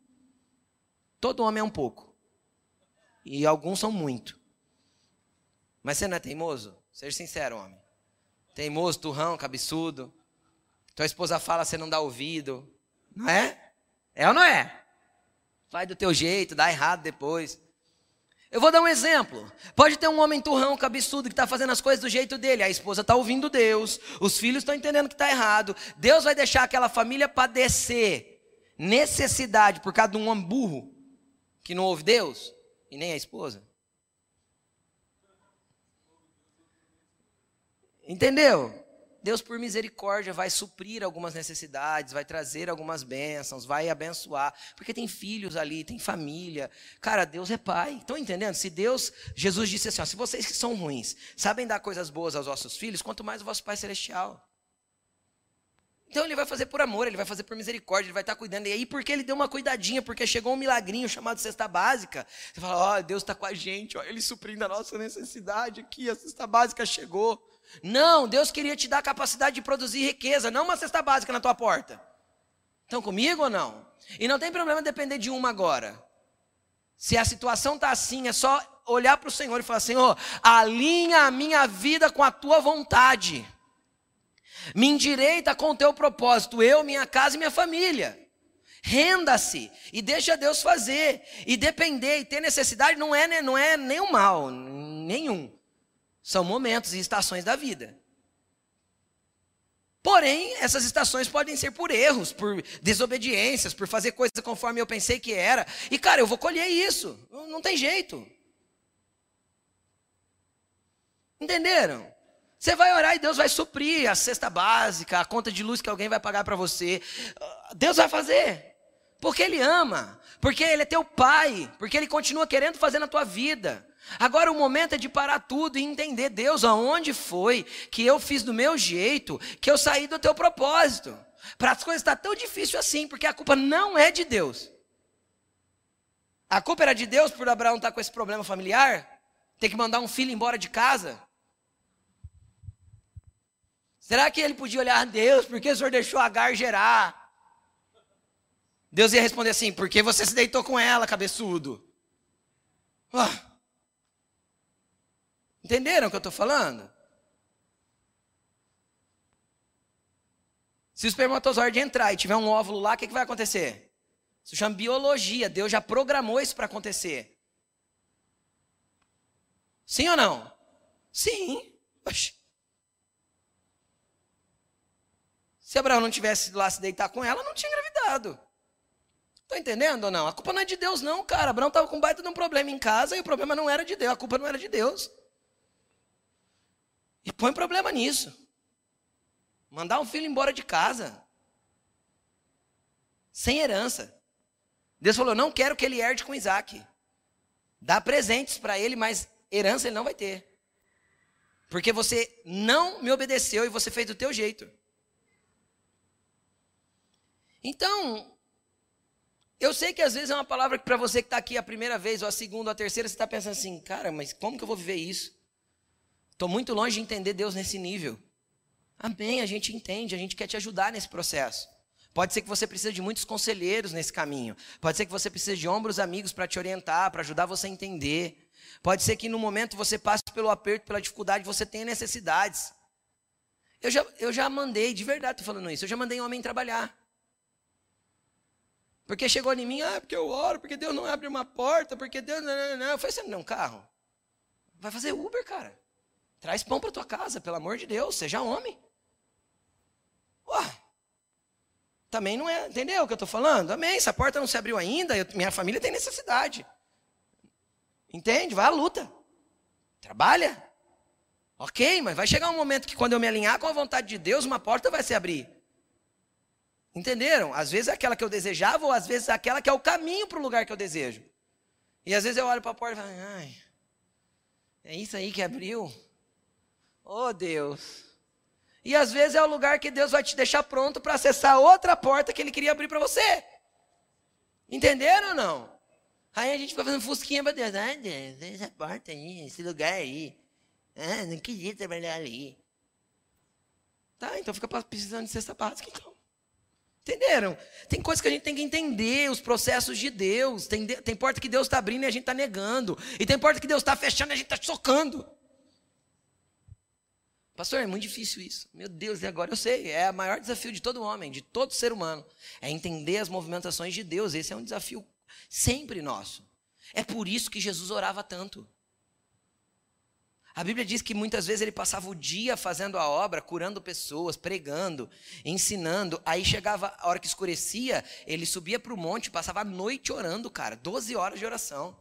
Todo homem é um pouco. E alguns são muito. Mas você não é teimoso? Seja sincero, homem. Teimoso, turrão, cabeçudo. Tua esposa fala, você não dá ouvido. Não é? É ou não é? Faz do teu jeito, dá errado depois. Eu vou dar um exemplo. Pode ter um homem turrão, cabeçudo, que está fazendo as coisas do jeito dele. A esposa está ouvindo Deus. Os filhos estão entendendo que está errado. Deus vai deixar aquela família padecer necessidade por causa de um homem burro que não ouve Deus e nem a esposa. Entendeu? Deus, por misericórdia, vai suprir algumas necessidades, vai trazer algumas bênçãos, vai abençoar, porque tem filhos ali, tem família. Cara, Deus é pai. Estão entendendo? Se Deus, Jesus disse assim: ó, se vocês que são ruins sabem dar coisas boas aos vossos filhos, quanto mais o vosso Pai Celestial. Então ele vai fazer por amor, ele vai fazer por misericórdia, ele vai estar cuidando. E aí, porque ele deu uma cuidadinha, porque chegou um milagrinho chamado cesta básica, você fala: ó, oh, Deus está com a gente, ó, ele suprindo a nossa necessidade aqui, a cesta básica chegou. Não, Deus queria te dar a capacidade de produzir riqueza, não uma cesta básica na tua porta. Estão comigo ou não? E não tem problema depender de uma agora. Se a situação está assim, é só olhar para o Senhor e falar: Senhor, alinha a minha vida com a tua vontade. Me endireita com o teu propósito, eu, minha casa e minha família. Renda-se e deixa Deus fazer. E depender e ter necessidade não é, não é nenhum mal, nenhum. São momentos e estações da vida. Porém, essas estações podem ser por erros, por desobediências, por fazer coisas conforme eu pensei que era. E, cara, eu vou colher isso. Não tem jeito. Entenderam? Você vai orar e Deus vai suprir a cesta básica, a conta de luz que alguém vai pagar para você. Deus vai fazer. Porque Ele ama. Porque Ele é teu Pai. Porque Ele continua querendo fazer na tua vida. Agora o momento é de parar tudo e entender, Deus, aonde foi que eu fiz do meu jeito, que eu saí do teu propósito. Para as coisas estar tá tão difícil assim, porque a culpa não é de Deus. A culpa era de Deus por Abraão estar tá com esse problema familiar? Ter que mandar um filho embora de casa? Será que ele podia olhar a Deus, por que o senhor deixou Agar gerar? Deus ia responder assim: porque você se deitou com ela, cabeçudo. Ah. Entenderam o que eu estou falando? Se o espermatozoide entrar e tiver um óvulo lá, o que, que vai acontecer? Isso chama biologia. Deus já programou isso para acontecer. Sim ou não? Sim. Oxi. Se Abraão não tivesse lá se deitar com ela, não tinha engravidado. Está entendendo ou não? A culpa não é de Deus, não, cara. Abraão estava com baita de um problema em casa e o problema não era de Deus, a culpa não era de Deus. E põe problema nisso. Mandar um filho embora de casa. Sem herança. Deus falou: não quero que ele herde com Isaac. Dá presentes para ele, mas herança ele não vai ter. Porque você não me obedeceu e você fez do teu jeito. Então, eu sei que às vezes é uma palavra que para você que está aqui a primeira vez, ou a segunda, ou a terceira, você está pensando assim, cara, mas como que eu vou viver isso? Estou muito longe de entender Deus nesse nível. Amém, a gente entende, a gente quer te ajudar nesse processo. Pode ser que você precise de muitos conselheiros nesse caminho. Pode ser que você precise de ombros amigos para te orientar, para ajudar você a entender. Pode ser que no momento você passe pelo aperto, pela dificuldade, você tenha necessidades. Eu já, eu já mandei, de verdade estou falando isso, eu já mandei um homem trabalhar. Porque chegou em mim, ah, porque eu oro, porque Deus não abre uma porta, porque Deus. Não, não, não. Eu falei, você não é um carro? Vai fazer Uber, cara. Traz pão para tua casa, pelo amor de Deus, seja homem. Ué, também não é, entendeu o que eu estou falando? Amém, se a porta não se abriu ainda, eu, minha família tem necessidade. Entende? Vai à luta. Trabalha. Ok, mas vai chegar um momento que quando eu me alinhar com a vontade de Deus, uma porta vai se abrir. Entenderam? Às vezes é aquela que eu desejava, ou às vezes é aquela que é o caminho para o lugar que eu desejo. E às vezes eu olho para a porta e falo, ai, é isso aí que abriu? Oh Deus. E às vezes é o lugar que Deus vai te deixar pronto para acessar outra porta que Ele queria abrir para você. Entenderam ou não? Aí a gente fica fazendo fusquinha para Deus. Ai Deus, essa porta aí, esse lugar aí. Ah, não queria trabalhar ali. Tá, então fica precisando de cesta básica então. Entenderam? Tem coisas que a gente tem que entender, os processos de Deus. Tem, tem porta que Deus está abrindo e a gente está negando. E tem porta que Deus está fechando e a gente está socando. Pastor, é muito difícil isso. Meu Deus, e agora? Eu sei, é o maior desafio de todo homem, de todo ser humano. É entender as movimentações de Deus. Esse é um desafio sempre nosso. É por isso que Jesus orava tanto. A Bíblia diz que muitas vezes ele passava o dia fazendo a obra, curando pessoas, pregando, ensinando. Aí chegava a hora que escurecia, ele subia para o monte, passava a noite orando, cara, 12 horas de oração.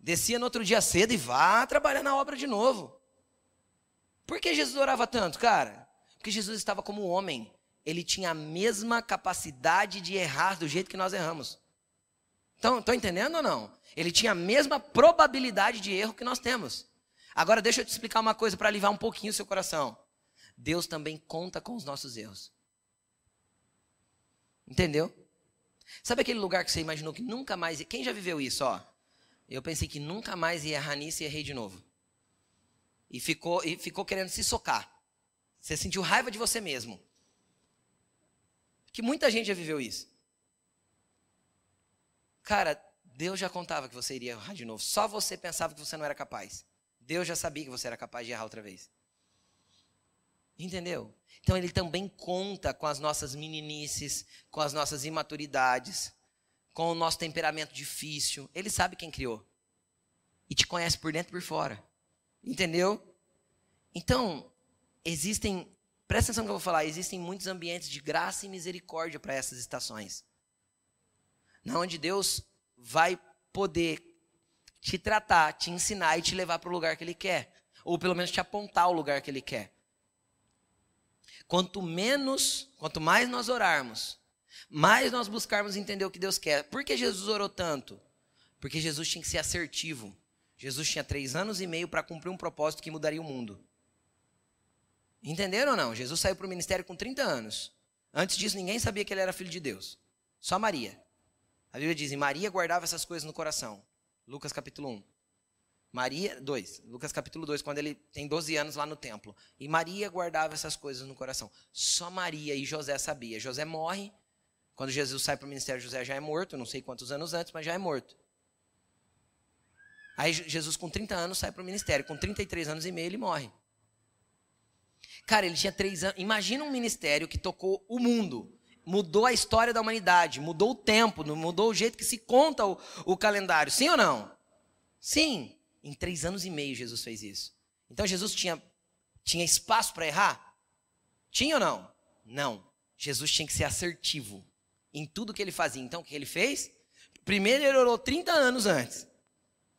Descia no outro dia cedo e vá trabalhar na obra de novo. Por que Jesus orava tanto, cara? Porque Jesus estava como homem. Ele tinha a mesma capacidade de errar do jeito que nós erramos. Estão entendendo ou não? Ele tinha a mesma probabilidade de erro que nós temos. Agora deixa eu te explicar uma coisa para aliviar um pouquinho o seu coração. Deus também conta com os nossos erros. Entendeu? Sabe aquele lugar que você imaginou que nunca mais. Quem já viveu isso, ó? Eu pensei que nunca mais ia errar nisso e errei de novo. E ficou, e ficou querendo se socar. Você sentiu raiva de você mesmo. Que muita gente já viveu isso. Cara, Deus já contava que você iria errar de novo. Só você pensava que você não era capaz. Deus já sabia que você era capaz de errar outra vez. Entendeu? Então ele também conta com as nossas meninices, com as nossas imaturidades, com o nosso temperamento difícil. Ele sabe quem criou. E te conhece por dentro e por fora. Entendeu? Então, existem, presta atenção no que eu vou falar, existem muitos ambientes de graça e misericórdia para essas estações. Na onde Deus vai poder te tratar, te ensinar e te levar para o lugar que Ele quer. Ou pelo menos te apontar o lugar que Ele quer. Quanto menos, quanto mais nós orarmos, mais nós buscarmos entender o que Deus quer. Por que Jesus orou tanto? Porque Jesus tinha que ser assertivo. Jesus tinha três anos e meio para cumprir um propósito que mudaria o mundo. Entenderam ou não? Jesus saiu para o ministério com 30 anos. Antes disso, ninguém sabia que ele era filho de Deus. Só Maria. A Bíblia diz: e Maria guardava essas coisas no coração. Lucas capítulo 1. Maria, 2. Lucas capítulo 2, quando ele tem 12 anos lá no templo. E Maria guardava essas coisas no coração. Só Maria e José sabia. José morre. Quando Jesus sai para o ministério, José já é morto. Não sei quantos anos antes, mas já é morto. Aí Jesus, com 30 anos, sai para o ministério. Com 33 anos e meio, ele morre. Cara, ele tinha três anos. Imagina um ministério que tocou o mundo mudou a história da humanidade, mudou o tempo, mudou o jeito que se conta o, o calendário. Sim ou não? Sim. Em três anos e meio Jesus fez isso. Então Jesus tinha, tinha espaço para errar? Tinha ou não? Não. Jesus tinha que ser assertivo em tudo que ele fazia. Então o que ele fez? Primeiro ele orou 30 anos antes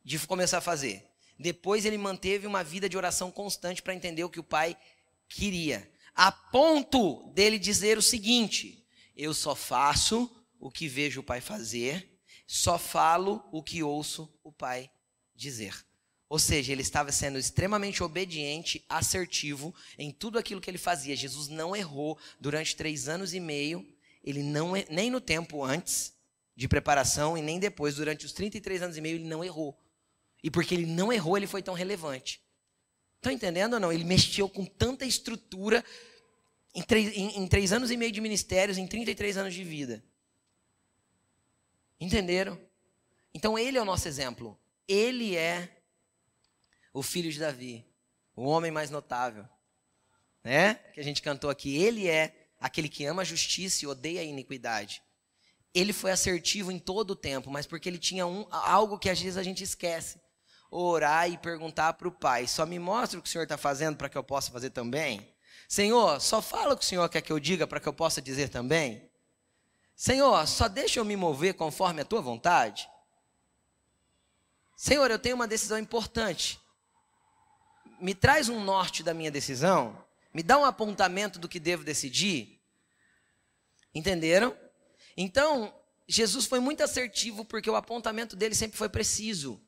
de começar a fazer. Depois ele manteve uma vida de oração constante para entender o que o pai queria. A ponto dele dizer o seguinte: eu só faço o que vejo o Pai fazer, só falo o que ouço o Pai dizer. Ou seja, ele estava sendo extremamente obediente, assertivo em tudo aquilo que ele fazia. Jesus não errou durante três anos e meio, ele não nem no tempo antes de preparação e nem depois, durante os 33 anos e meio, ele não errou. E porque ele não errou, ele foi tão relevante. Estão entendendo ou não? Ele mexeu com tanta estrutura em três, em, em três anos e meio de ministérios, em 33 anos de vida. Entenderam? Então ele é o nosso exemplo. Ele é o filho de Davi, o homem mais notável, né? Que a gente cantou aqui. Ele é aquele que ama a justiça e odeia a iniquidade. Ele foi assertivo em todo o tempo, mas porque ele tinha um, algo que às vezes a gente esquece. orar e perguntar para o Pai: só me mostra o que o Senhor está fazendo para que eu possa fazer também? Senhor, só fala o que o Senhor quer que eu diga para que eu possa dizer também? Senhor, só deixa eu me mover conforme a tua vontade? Senhor, eu tenho uma decisão importante. Me traz um norte da minha decisão? Me dá um apontamento do que devo decidir? Entenderam? Então, Jesus foi muito assertivo porque o apontamento dele sempre foi preciso.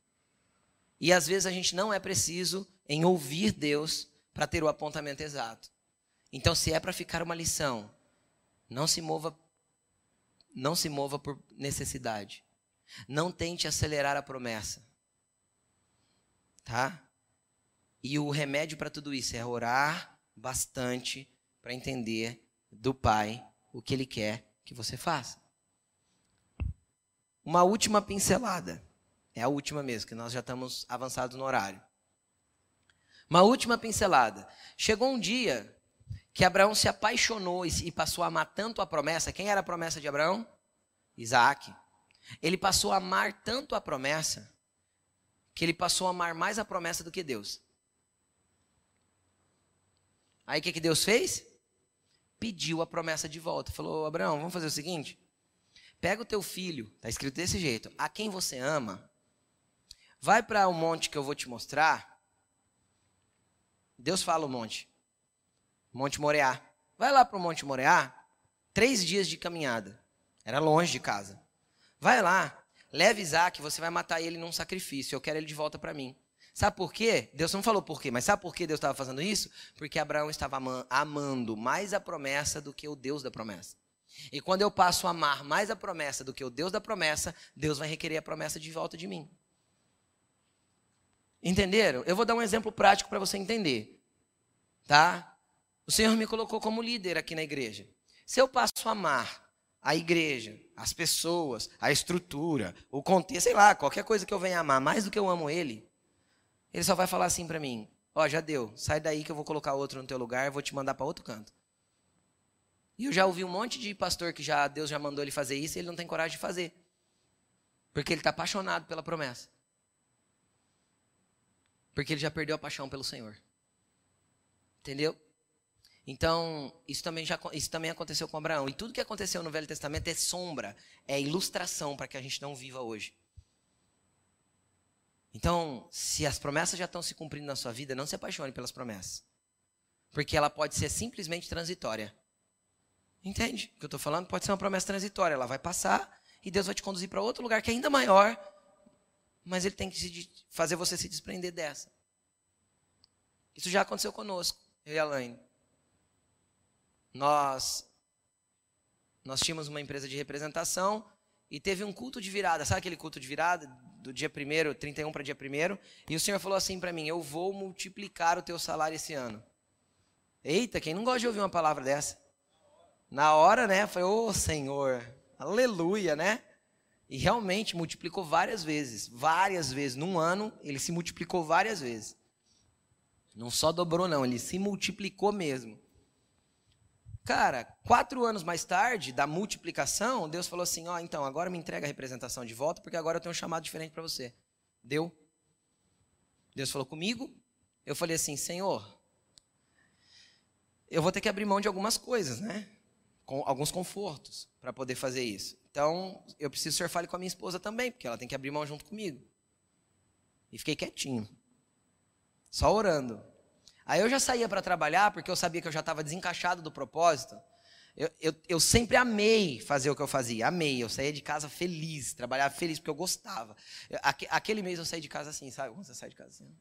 E às vezes a gente não é preciso em ouvir Deus para ter o apontamento exato. Então, se é para ficar uma lição, não se mova não se mova por necessidade. Não tente acelerar a promessa. Tá? E o remédio para tudo isso é orar bastante para entender do Pai o que Ele quer que você faça. Uma última pincelada. É a última mesmo, que nós já estamos avançados no horário. Uma última pincelada. Chegou um dia que Abraão se apaixonou e passou a amar tanto a promessa. Quem era a promessa de Abraão? Isaac. Ele passou a amar tanto a promessa que ele passou a amar mais a promessa do que Deus. Aí o que, que Deus fez? Pediu a promessa de volta. Falou: Abraão, vamos fazer o seguinte: pega o teu filho, está escrito desse jeito, a quem você ama, vai para o monte que eu vou te mostrar. Deus fala o monte. Monte Moreá. Vai lá para o Monte Moreá, três dias de caminhada. Era longe de casa. Vai lá, leve Isaac, você vai matar ele num sacrifício. Eu quero ele de volta para mim. Sabe por quê? Deus não falou por quê, mas sabe por que Deus estava fazendo isso? Porque Abraão estava amando mais a promessa do que o Deus da promessa. E quando eu passo a amar mais a promessa do que o Deus da promessa, Deus vai requerer a promessa de volta de mim. Entenderam? Eu vou dar um exemplo prático para você entender. Tá? O Senhor me colocou como líder aqui na igreja. Se eu passo a amar a igreja, as pessoas, a estrutura, o contexto, sei lá, qualquer coisa que eu venha amar mais do que eu amo ele, ele só vai falar assim para mim: Ó, oh, já deu, sai daí que eu vou colocar outro no teu lugar, vou te mandar para outro canto. E eu já ouvi um monte de pastor que já Deus já mandou ele fazer isso e ele não tem coragem de fazer. Porque ele está apaixonado pela promessa. Porque ele já perdeu a paixão pelo Senhor. Entendeu? Então, isso também, já, isso também aconteceu com Abraão. E tudo que aconteceu no Velho Testamento é sombra, é ilustração para que a gente não viva hoje. Então, se as promessas já estão se cumprindo na sua vida, não se apaixone pelas promessas. Porque ela pode ser simplesmente transitória. Entende o que eu estou falando? Pode ser uma promessa transitória. Ela vai passar e Deus vai te conduzir para outro lugar que é ainda maior, mas Ele tem que fazer você se desprender dessa. Isso já aconteceu conosco, eu e a Laine nós nós tínhamos uma empresa de representação e teve um culto de virada. Sabe aquele culto de virada do dia 1 31 para dia 1 E o Senhor falou assim para mim: "Eu vou multiplicar o teu salário esse ano". Eita, quem não gosta de ouvir uma palavra dessa? Na hora, né? Foi, ô oh, Senhor, aleluia, né? E realmente multiplicou várias vezes, várias vezes. Num ano, ele se multiplicou várias vezes. Não só dobrou, não, ele se multiplicou mesmo. Cara, quatro anos mais tarde, da multiplicação, Deus falou assim: Ó, oh, então, agora me entrega a representação de volta, porque agora eu tenho um chamado diferente para você. Deu? Deus falou comigo. Eu falei assim: Senhor, eu vou ter que abrir mão de algumas coisas, né? Com alguns confortos para poder fazer isso. Então, eu preciso senhor fale com a minha esposa também, porque ela tem que abrir mão junto comigo. E fiquei quietinho, só orando. Aí eu já saía para trabalhar, porque eu sabia que eu já estava desencaixado do propósito. Eu, eu, eu, sempre amei fazer o que eu fazia, amei. Eu saía de casa feliz, trabalhava feliz, porque eu gostava. Aquele mês eu saí de casa assim, sabe? Quando você sai de casa assim?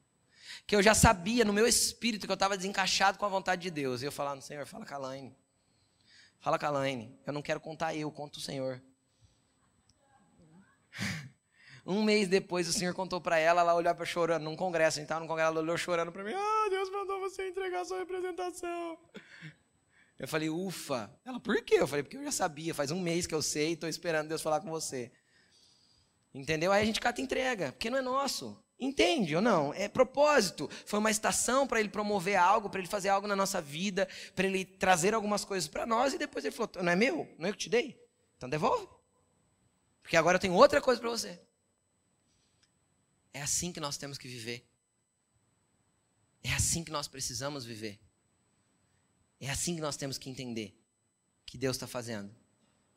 Que eu já sabia no meu espírito que eu estava desencaixado com a vontade de Deus. E eu falava, Senhor, fala com a Laine. Fala com a Laine. Eu não quero contar eu, conto o Senhor. Um mês depois, o Senhor contou para ela, ela olhava chorando num congresso, estava num congresso, ela olhou chorando para mim. Ah, Deus mandou você entregar sua representação. Eu falei, ufa. Ela, por quê? Eu falei, porque eu já sabia, faz um mês que eu sei e estou esperando Deus falar com você. Entendeu? Aí a gente cata entrega, porque não é nosso. Entende ou não? É propósito. Foi uma estação para ele promover algo, para ele fazer algo na nossa vida, para ele trazer algumas coisas para nós e depois ele falou: não é meu? Não é eu que te dei? Então devolve. Porque agora eu tenho outra coisa para você. É assim que nós temos que viver. É assim que nós precisamos viver. É assim que nós temos que entender que Deus está fazendo.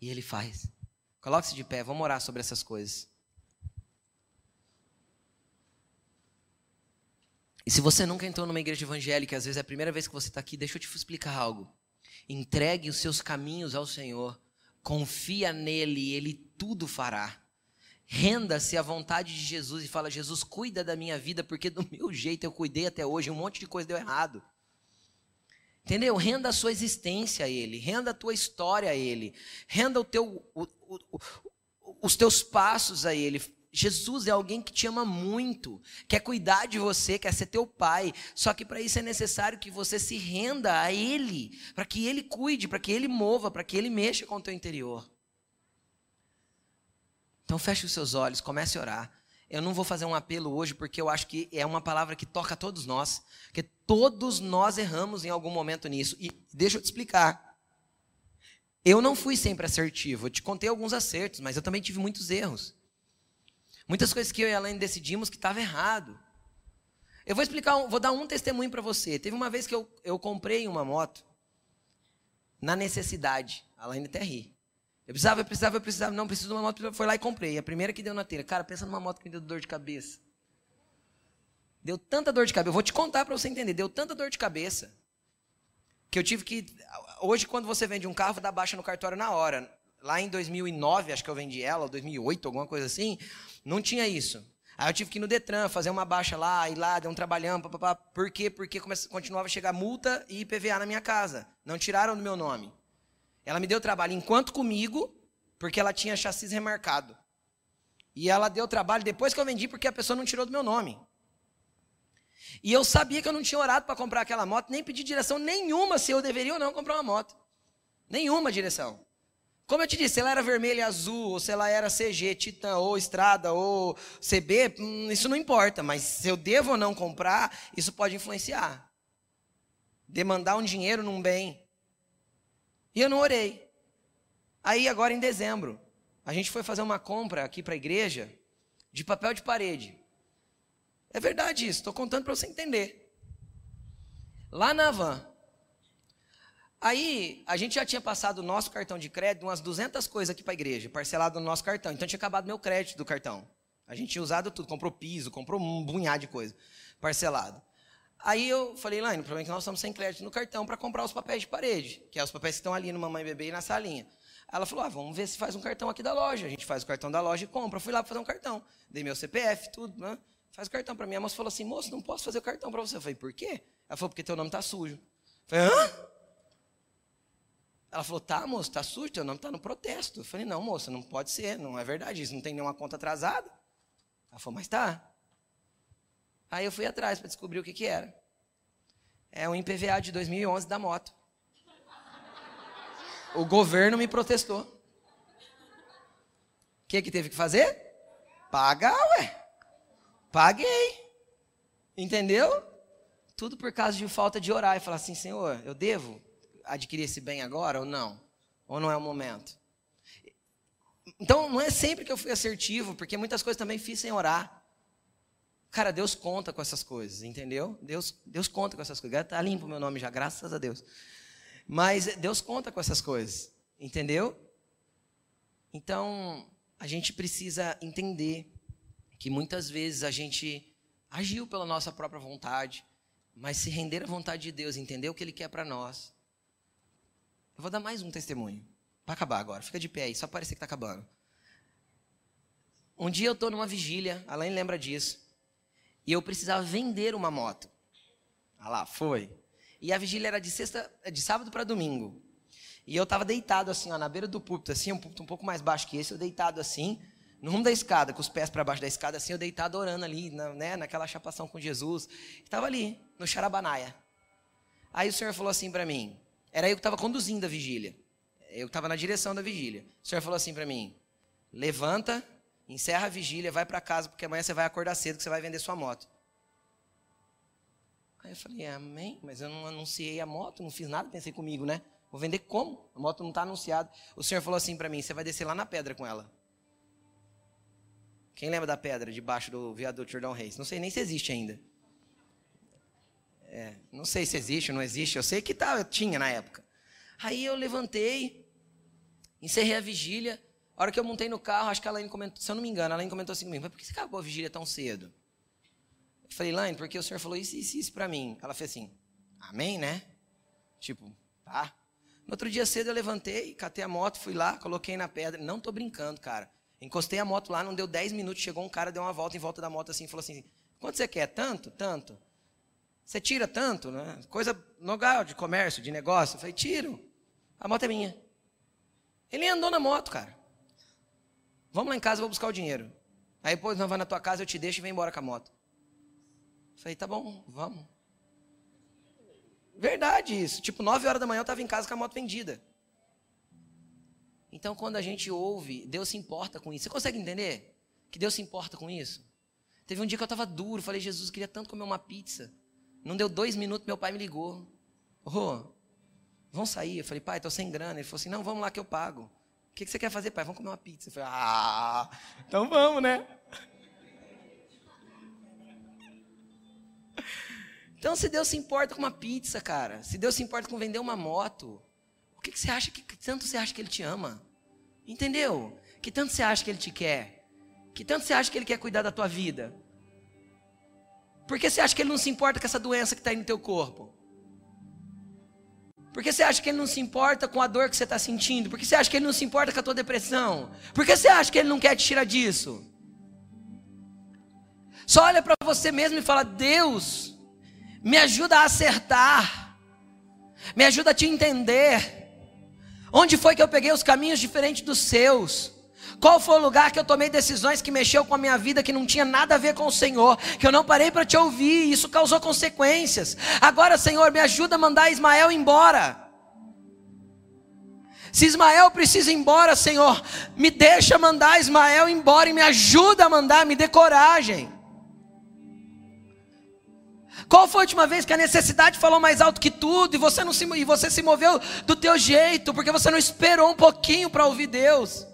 E Ele faz. Coloque-se de pé, vamos orar sobre essas coisas. E se você nunca entrou numa igreja evangélica, às vezes é a primeira vez que você está aqui, deixa eu te explicar algo. Entregue os seus caminhos ao Senhor. Confia nele, ele tudo fará. Renda-se à vontade de Jesus e fala: Jesus, cuida da minha vida, porque do meu jeito eu cuidei até hoje, um monte de coisa deu errado. Entendeu? Renda a sua existência a Ele, renda a tua história a Ele, renda o teu, o, o, os teus passos a Ele. Jesus é alguém que te ama muito, quer cuidar de você, quer ser teu pai. Só que para isso é necessário que você se renda a Ele, para que Ele cuide, para que Ele mova, para que Ele mexa com o teu interior. Então feche os seus olhos, comece a orar. Eu não vou fazer um apelo hoje porque eu acho que é uma palavra que toca todos nós, porque todos nós erramos em algum momento nisso. E deixa eu te explicar. Eu não fui sempre assertivo. Eu te contei alguns acertos, mas eu também tive muitos erros. Muitas coisas que eu e a Elaine decidimos que estava errado. Eu vou explicar, vou dar um testemunho para você. Teve uma vez que eu, eu comprei uma moto na necessidade. A Elaine até ri. Eu precisava, eu precisava, eu precisava, não preciso de uma moto, foi lá e comprei. A primeira que deu na telha. Cara, pensa numa moto que me deu dor de cabeça. Deu tanta dor de cabeça. Eu vou te contar para você entender. Deu tanta dor de cabeça que eu tive que. Hoje, quando você vende um carro, dá baixa no cartório na hora. Lá em 2009, acho que eu vendi ela, ou 2008, alguma coisa assim, não tinha isso. Aí eu tive que ir no Detran, fazer uma baixa lá, ir lá, deu um trabalhão, papapá. Por quê? Porque continuava a chegar multa e IPVA na minha casa. Não tiraram do meu nome. Ela me deu trabalho enquanto comigo, porque ela tinha chassi remarcado. E ela deu trabalho depois que eu vendi, porque a pessoa não tirou do meu nome. E eu sabia que eu não tinha orado para comprar aquela moto, nem pedi direção nenhuma se eu deveria ou não comprar uma moto. Nenhuma direção. Como eu te disse, se ela era vermelha e azul, ou se ela era CG, Titan, ou Estrada, ou CB, hum, isso não importa. Mas se eu devo ou não comprar, isso pode influenciar. Demandar um dinheiro num bem e eu não orei. Aí, agora em dezembro, a gente foi fazer uma compra aqui para a igreja de papel de parede. É verdade isso, estou contando para você entender. Lá na van. Aí, a gente já tinha passado o nosso cartão de crédito, umas 200 coisas aqui para a igreja, parcelado no nosso cartão. Então, tinha acabado meu crédito do cartão. A gente tinha usado tudo, comprou piso, comprou um bunhado de coisa, parcelado. Aí eu falei, Laine, o problema é que nós estamos sem crédito no cartão para comprar os papéis de parede, que é os papéis que estão ali no Mamãe Bebê e na salinha. Ela falou, ah, vamos ver se faz um cartão aqui da loja. A gente faz o cartão da loja e compra. Eu fui lá para fazer um cartão. Dei meu CPF, tudo, né? Faz o cartão para mim. A moça falou assim, moço, não posso fazer o cartão para você. Eu falei, por quê? Ela falou, porque teu nome está sujo. Eu falei, hã? Ela falou, tá, moço, está sujo, teu nome está no protesto. Eu falei, não, moça, não pode ser, não é verdade isso, não tem nenhuma conta atrasada. Ela falou, mas tá. Aí eu fui atrás para descobrir o que, que era é um IPVA de 2011 da moto. O governo me protestou. O que, que teve que fazer? Pagar, ué. Paguei. Entendeu? Tudo por causa de falta de orar e falar assim: Senhor, eu devo adquirir esse bem agora ou não? Ou não é o momento? Então, não é sempre que eu fui assertivo, porque muitas coisas também fiz sem orar. Cara, Deus conta com essas coisas, entendeu? Deus, Deus conta com essas coisas. Está limpo o meu nome já, graças a Deus. Mas Deus conta com essas coisas, entendeu? Então, a gente precisa entender que muitas vezes a gente agiu pela nossa própria vontade, mas se render à vontade de Deus, entender o que Ele quer para nós. Eu vou dar mais um testemunho. Para acabar agora, fica de pé aí, só parecer que está acabando. Um dia eu estou numa vigília, Alain lembra disso. E eu precisava vender uma moto. Ah lá, foi. E a vigília era de sexta, de sábado para domingo. E eu estava deitado assim, ó, na beira do púlpito, assim, um púlpito um pouco mais baixo que esse, eu deitado assim, no rumo da escada, com os pés para baixo da escada, assim, eu deitado orando ali, na, né, naquela chapação com Jesus. Estava ali, no Xarabanaia. Aí o Senhor falou assim para mim, era eu que estava conduzindo a vigília. Eu estava na direção da vigília. O Senhor falou assim para mim: levanta Encerra a vigília, vai para casa, porque amanhã você vai acordar cedo que você vai vender sua moto. Aí eu falei, amém, mas eu não anunciei a moto, não fiz nada, pensei comigo, né? Vou vender como? A moto não está anunciada. O senhor falou assim para mim, você vai descer lá na pedra com ela. Quem lembra da pedra debaixo do viaduto Jordão Reis? Não sei nem se existe ainda. É, não sei se existe ou não existe. Eu sei que tá, tinha na época. Aí eu levantei, encerrei a vigília. A hora que eu montei no carro, acho que a Laine comentou, se eu não me engano, a Laine comentou assim comigo, mas por que você acabou a vigília tão cedo? Eu falei, Laine, porque o senhor falou isso, isso, isso para mim. Ela fez assim, amém, né? Tipo, tá. No outro dia cedo eu levantei, catei a moto, fui lá, coloquei na pedra. Não tô brincando, cara. Encostei a moto lá, não deu 10 minutos, chegou um cara, deu uma volta em volta da moto assim, falou assim, quanto você quer? Tanto? Tanto. Você tira tanto, né? Coisa legal de comércio, de negócio. Eu falei, tiro. A moto é minha. Ele andou na moto, cara. Vamos lá em casa, eu vou buscar o dinheiro. Aí depois nós vamos na tua casa, eu te deixo e vem embora com a moto. Eu falei, tá bom, vamos. Verdade isso. Tipo, 9 horas da manhã eu estava em casa com a moto vendida. Então, quando a gente ouve, Deus se importa com isso. Você consegue entender? Que Deus se importa com isso? Teve um dia que eu estava duro, falei, Jesus, queria tanto comer uma pizza. Não deu dois minutos, meu pai me ligou. Ô, oh, vamos sair. Eu falei, pai, estou sem grana. Ele falou assim, não, vamos lá que eu pago. O que, que você quer fazer, pai? Vamos comer uma pizza. Eu falei, ah, então vamos, né? Então, se Deus se importa com uma pizza, cara, se Deus se importa com vender uma moto, o que, que você acha que, que tanto você acha que Ele te ama? Entendeu? Que tanto você acha que Ele te quer? Que tanto você acha que Ele quer cuidar da tua vida? Por que você acha que ele não se importa com essa doença que está aí no teu corpo? Por que você acha que ele não se importa com a dor que você está sentindo? Por que você acha que ele não se importa com a tua depressão? Por que você acha que ele não quer te tirar disso? Só olha para você mesmo e fala: Deus, me ajuda a acertar, me ajuda a te entender. Onde foi que eu peguei os caminhos diferentes dos seus? Qual foi o lugar que eu tomei decisões que mexeu com a minha vida, que não tinha nada a ver com o Senhor, que eu não parei para te ouvir, e isso causou consequências. Agora, Senhor, me ajuda a mandar Ismael embora. Se Ismael precisa ir embora, Senhor, me deixa mandar Ismael embora e me ajuda a mandar, me dê coragem. Qual foi a última vez que a necessidade falou mais alto que tudo e você não se, e você se moveu do teu jeito, porque você não esperou um pouquinho para ouvir Deus?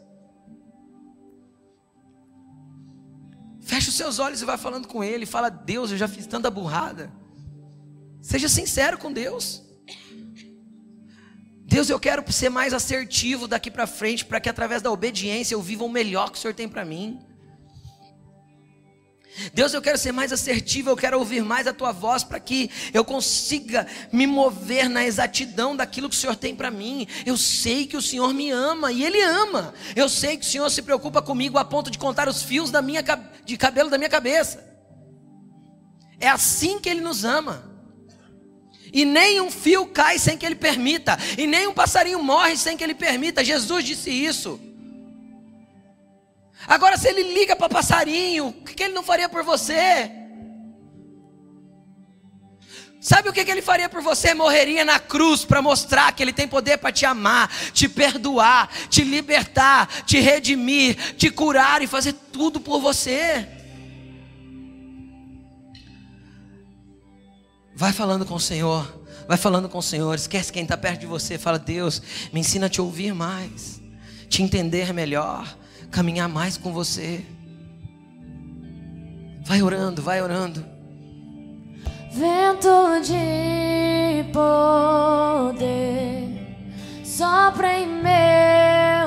Fecha os seus olhos e vai falando com Ele. Fala, Deus, eu já fiz tanta burrada. Seja sincero com Deus. Deus, eu quero ser mais assertivo daqui para frente, para que através da obediência eu viva o melhor que o Senhor tem para mim. Deus, eu quero ser mais assertivo, eu quero ouvir mais a tua voz para que eu consiga me mover na exatidão daquilo que o Senhor tem para mim. Eu sei que o Senhor me ama e Ele ama. Eu sei que o Senhor se preocupa comigo a ponto de contar os fios da minha, de cabelo da minha cabeça. É assim que Ele nos ama. E nem um fio cai sem que Ele permita, e nem um passarinho morre sem que Ele permita. Jesus disse isso. Agora, se ele liga para passarinho, o que, ele não faria por você? Sabe o que, que ele faria por você? Morreria na cruz para mostrar que ele tem poder para te amar, te perdoar, te libertar, te redimir, te curar e fazer tudo por você. Vai falando com o Senhor, vai falando com o Senhor. Esquece quem está perto de você. Fala, Deus, me ensina a te ouvir mais, te entender melhor caminhar mais com você. Vai orando, vai orando. Vento de poder sopra em meu